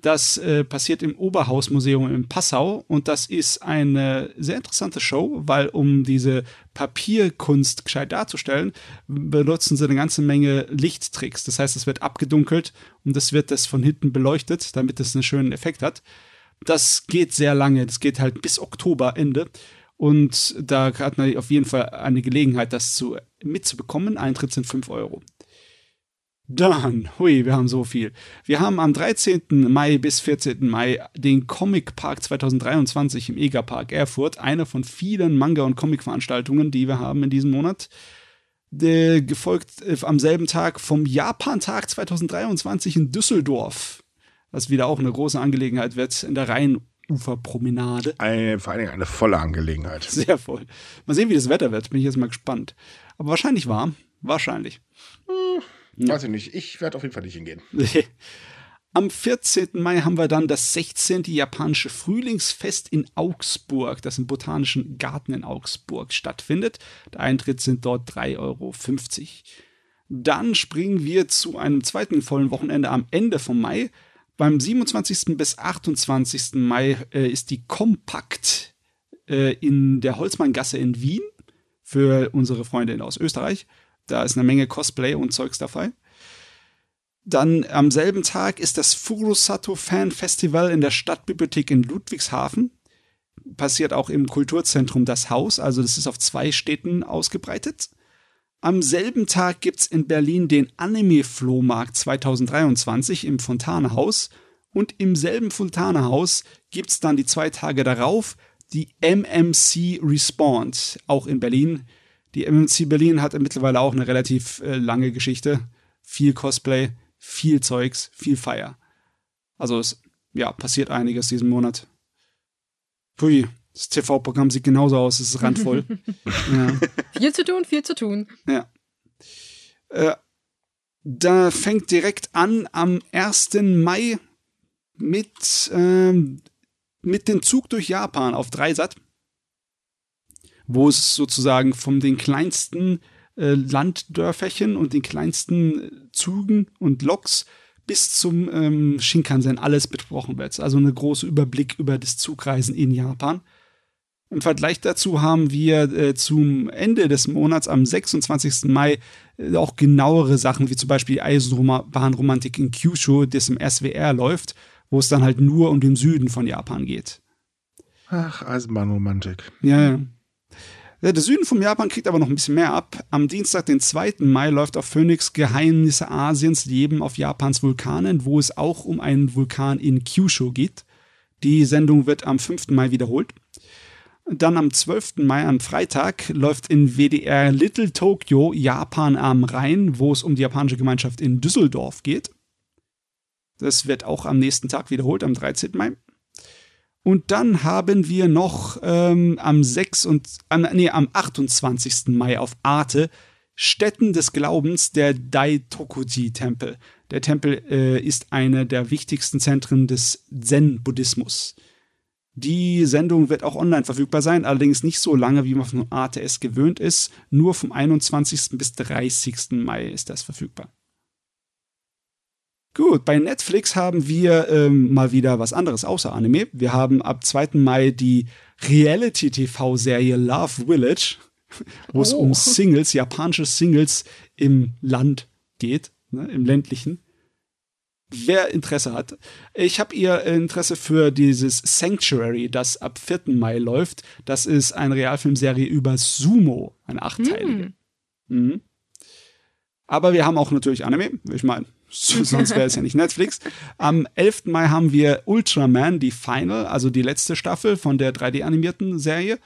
Das äh, passiert im Oberhausmuseum in Passau und das ist eine sehr interessante Show, weil um diese Papierkunst gescheit darzustellen, benutzen sie eine ganze Menge Lichttricks. Das heißt, es wird abgedunkelt und es wird das von hinten beleuchtet, damit es einen schönen Effekt hat. Das geht sehr lange, das geht halt bis Oktober Ende. Und da hat man auf jeden Fall eine Gelegenheit, das zu, mitzubekommen. Eintritt sind 5 Euro. Dann, hui, wir haben so viel. Wir haben am 13. Mai bis 14. Mai den Comic Park 2023 im Eger Park Erfurt. Eine von vielen Manga- und Comic-Veranstaltungen, die wir haben in diesem Monat. Der, gefolgt äh, am selben Tag vom Japan-Tag 2023 in Düsseldorf. Was wieder auch eine große Angelegenheit wird in der Rhein- Uferpromenade. Eine, vor allen Dingen eine volle Angelegenheit. Sehr voll. Mal sehen, wie das Wetter wird. Bin ich jetzt mal gespannt. Aber wahrscheinlich warm. Wahrscheinlich. Hm, weiß ich nicht. Ich werde auf jeden Fall nicht hingehen. Am 14. Mai haben wir dann das 16. japanische Frühlingsfest in Augsburg, das im Botanischen Garten in Augsburg stattfindet. Der Eintritt sind dort 3,50 Euro. Dann springen wir zu einem zweiten vollen Wochenende am Ende vom Mai. Beim 27. bis 28. Mai äh, ist die Kompakt äh, in der Holzmanngasse in Wien für unsere Freunde aus Österreich. Da ist eine Menge Cosplay und Zeugs dabei. Dann am selben Tag ist das Furusato Fan Festival in der Stadtbibliothek in Ludwigshafen. Passiert auch im Kulturzentrum Das Haus, also das ist auf zwei Städten ausgebreitet. Am selben Tag gibt es in Berlin den Anime-Flohmarkt 2023 im Fontane-Haus. Und im selben Fontane-Haus gibt es dann die zwei Tage darauf die MMC Respond, auch in Berlin. Die MMC Berlin hat mittlerweile auch eine relativ äh, lange Geschichte. Viel Cosplay, viel Zeugs, viel Feier. Also es ja, passiert einiges diesen Monat. Pui, das TV-Programm sieht genauso aus, es ist randvoll. ja. Viel zu tun, viel zu tun. Ja. Äh, da fängt direkt an am 1. Mai mit, ähm, mit dem Zug durch Japan auf Dreisat, wo es sozusagen von den kleinsten äh, Landdörferchen und den kleinsten Zügen und Loks bis zum ähm, Shinkansen alles besprochen wird. Also eine große Überblick über das Zugreisen in Japan. Im Vergleich dazu haben wir äh, zum Ende des Monats am 26. Mai äh, auch genauere Sachen, wie zum Beispiel die Eisenbahnromantik in Kyushu, das im SWR läuft, wo es dann halt nur um den Süden von Japan geht. Ach, Eisenbahnromantik. Ja, ja. Der Süden von Japan kriegt aber noch ein bisschen mehr ab. Am Dienstag, den 2. Mai, läuft auf Phoenix Geheimnisse Asiens Leben auf Japans Vulkanen, wo es auch um einen Vulkan in Kyushu geht. Die Sendung wird am 5. Mai wiederholt. Dann am 12. Mai, am Freitag, läuft in WDR Little Tokyo Japan am Rhein, wo es um die japanische Gemeinschaft in Düsseldorf geht. Das wird auch am nächsten Tag wiederholt, am 13. Mai. Und dann haben wir noch ähm, am 6 und ähm, nee, am 28. Mai auf Arte Stätten des Glaubens der Daitokuji-Tempel. Der Tempel äh, ist eine der wichtigsten Zentren des Zen-Buddhismus. Die Sendung wird auch online verfügbar sein, allerdings nicht so lange, wie man von Arte es gewöhnt ist. Nur vom 21. bis 30. Mai ist das verfügbar. Gut, bei Netflix haben wir ähm, mal wieder was anderes außer Anime. Wir haben ab 2. Mai die Reality-TV-Serie Love Village, wo es oh. um Singles, japanische Singles im Land geht, ne, im ländlichen. Wer Interesse hat. Ich habe ihr Interesse für dieses Sanctuary, das ab 4. Mai läuft. Das ist eine Realfilmserie über Sumo, eine achtteilige. Mm. Mhm. Aber wir haben auch natürlich Anime. Ich meine, sonst wäre es ja nicht Netflix. Am 11. Mai haben wir Ultraman, die Final, also die letzte Staffel von der 3D-animierten Serie.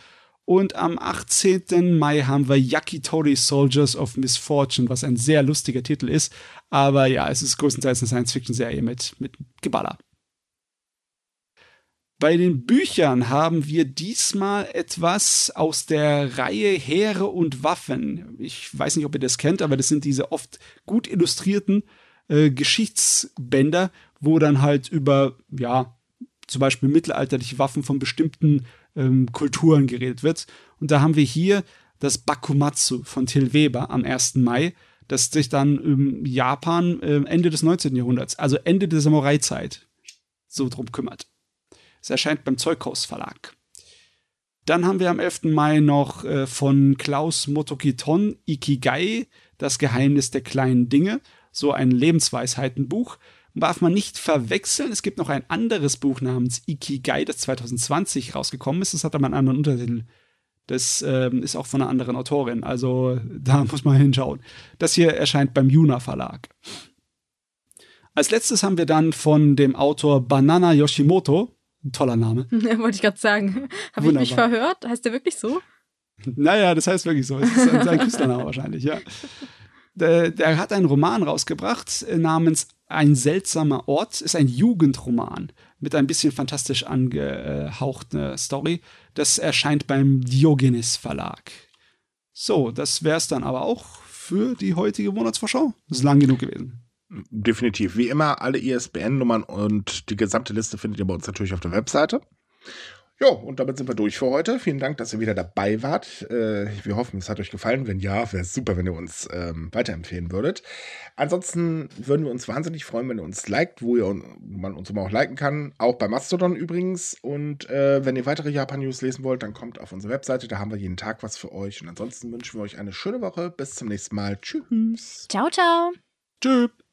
Und am 18. Mai haben wir Yakitori Soldiers of Misfortune, was ein sehr lustiger Titel ist. Aber ja, es ist größtenteils eine Science-Fiction-Serie mit, mit Geballer. Bei den Büchern haben wir diesmal etwas aus der Reihe Heere und Waffen. Ich weiß nicht, ob ihr das kennt, aber das sind diese oft gut illustrierten äh, Geschichtsbänder, wo dann halt über, ja, zum Beispiel mittelalterliche Waffen von bestimmten ähm, Kulturen geredet wird. Und da haben wir hier das Bakumatsu von Till Weber am 1. Mai, das sich dann im Japan äh, Ende des 19. Jahrhunderts, also Ende der Samurai-Zeit, so drum kümmert. Es erscheint beim Zeughaus Verlag. Dann haben wir am 11. Mai noch äh, von Klaus Motokiton Ikigai, das Geheimnis der kleinen Dinge so ein Lebensweisheitenbuch. Darf man nicht verwechseln. Es gibt noch ein anderes Buch namens Ikigai, das 2020 rausgekommen ist. Das hat aber einen anderen Untertitel. Das ähm, ist auch von einer anderen Autorin. Also da muss man hinschauen. Das hier erscheint beim Yuna Verlag. Als letztes haben wir dann von dem Autor Banana Yoshimoto, ein toller Name. Wollte ich gerade sagen. Habe ich mich verhört? Heißt der wirklich so? Naja, das heißt wirklich so. Das ist sein Künstlername wahrscheinlich, ja. Der, der, hat einen Roman rausgebracht äh, namens Ein seltsamer Ort. Ist ein Jugendroman mit ein bisschen fantastisch angehauchter Story. Das erscheint beim Diogenes Verlag. So, das wäre es dann aber auch für die heutige Monatsvorschau. Das ist lang genug gewesen. Definitiv. Wie immer, alle ISBN-Nummern und die gesamte Liste findet ihr bei uns natürlich auf der Webseite. Ja, und damit sind wir durch für heute. Vielen Dank, dass ihr wieder dabei wart. Äh, wir hoffen, es hat euch gefallen. Wenn ja, wäre es super, wenn ihr uns ähm, weiterempfehlen würdet. Ansonsten würden wir uns wahnsinnig freuen, wenn ihr uns liked, wo ihr man uns immer auch liken kann. Auch bei Mastodon übrigens. Und äh, wenn ihr weitere Japan-News lesen wollt, dann kommt auf unsere Webseite. Da haben wir jeden Tag was für euch. Und ansonsten wünschen wir euch eine schöne Woche. Bis zum nächsten Mal. Tschüss. Ciao, ciao. Tschüss.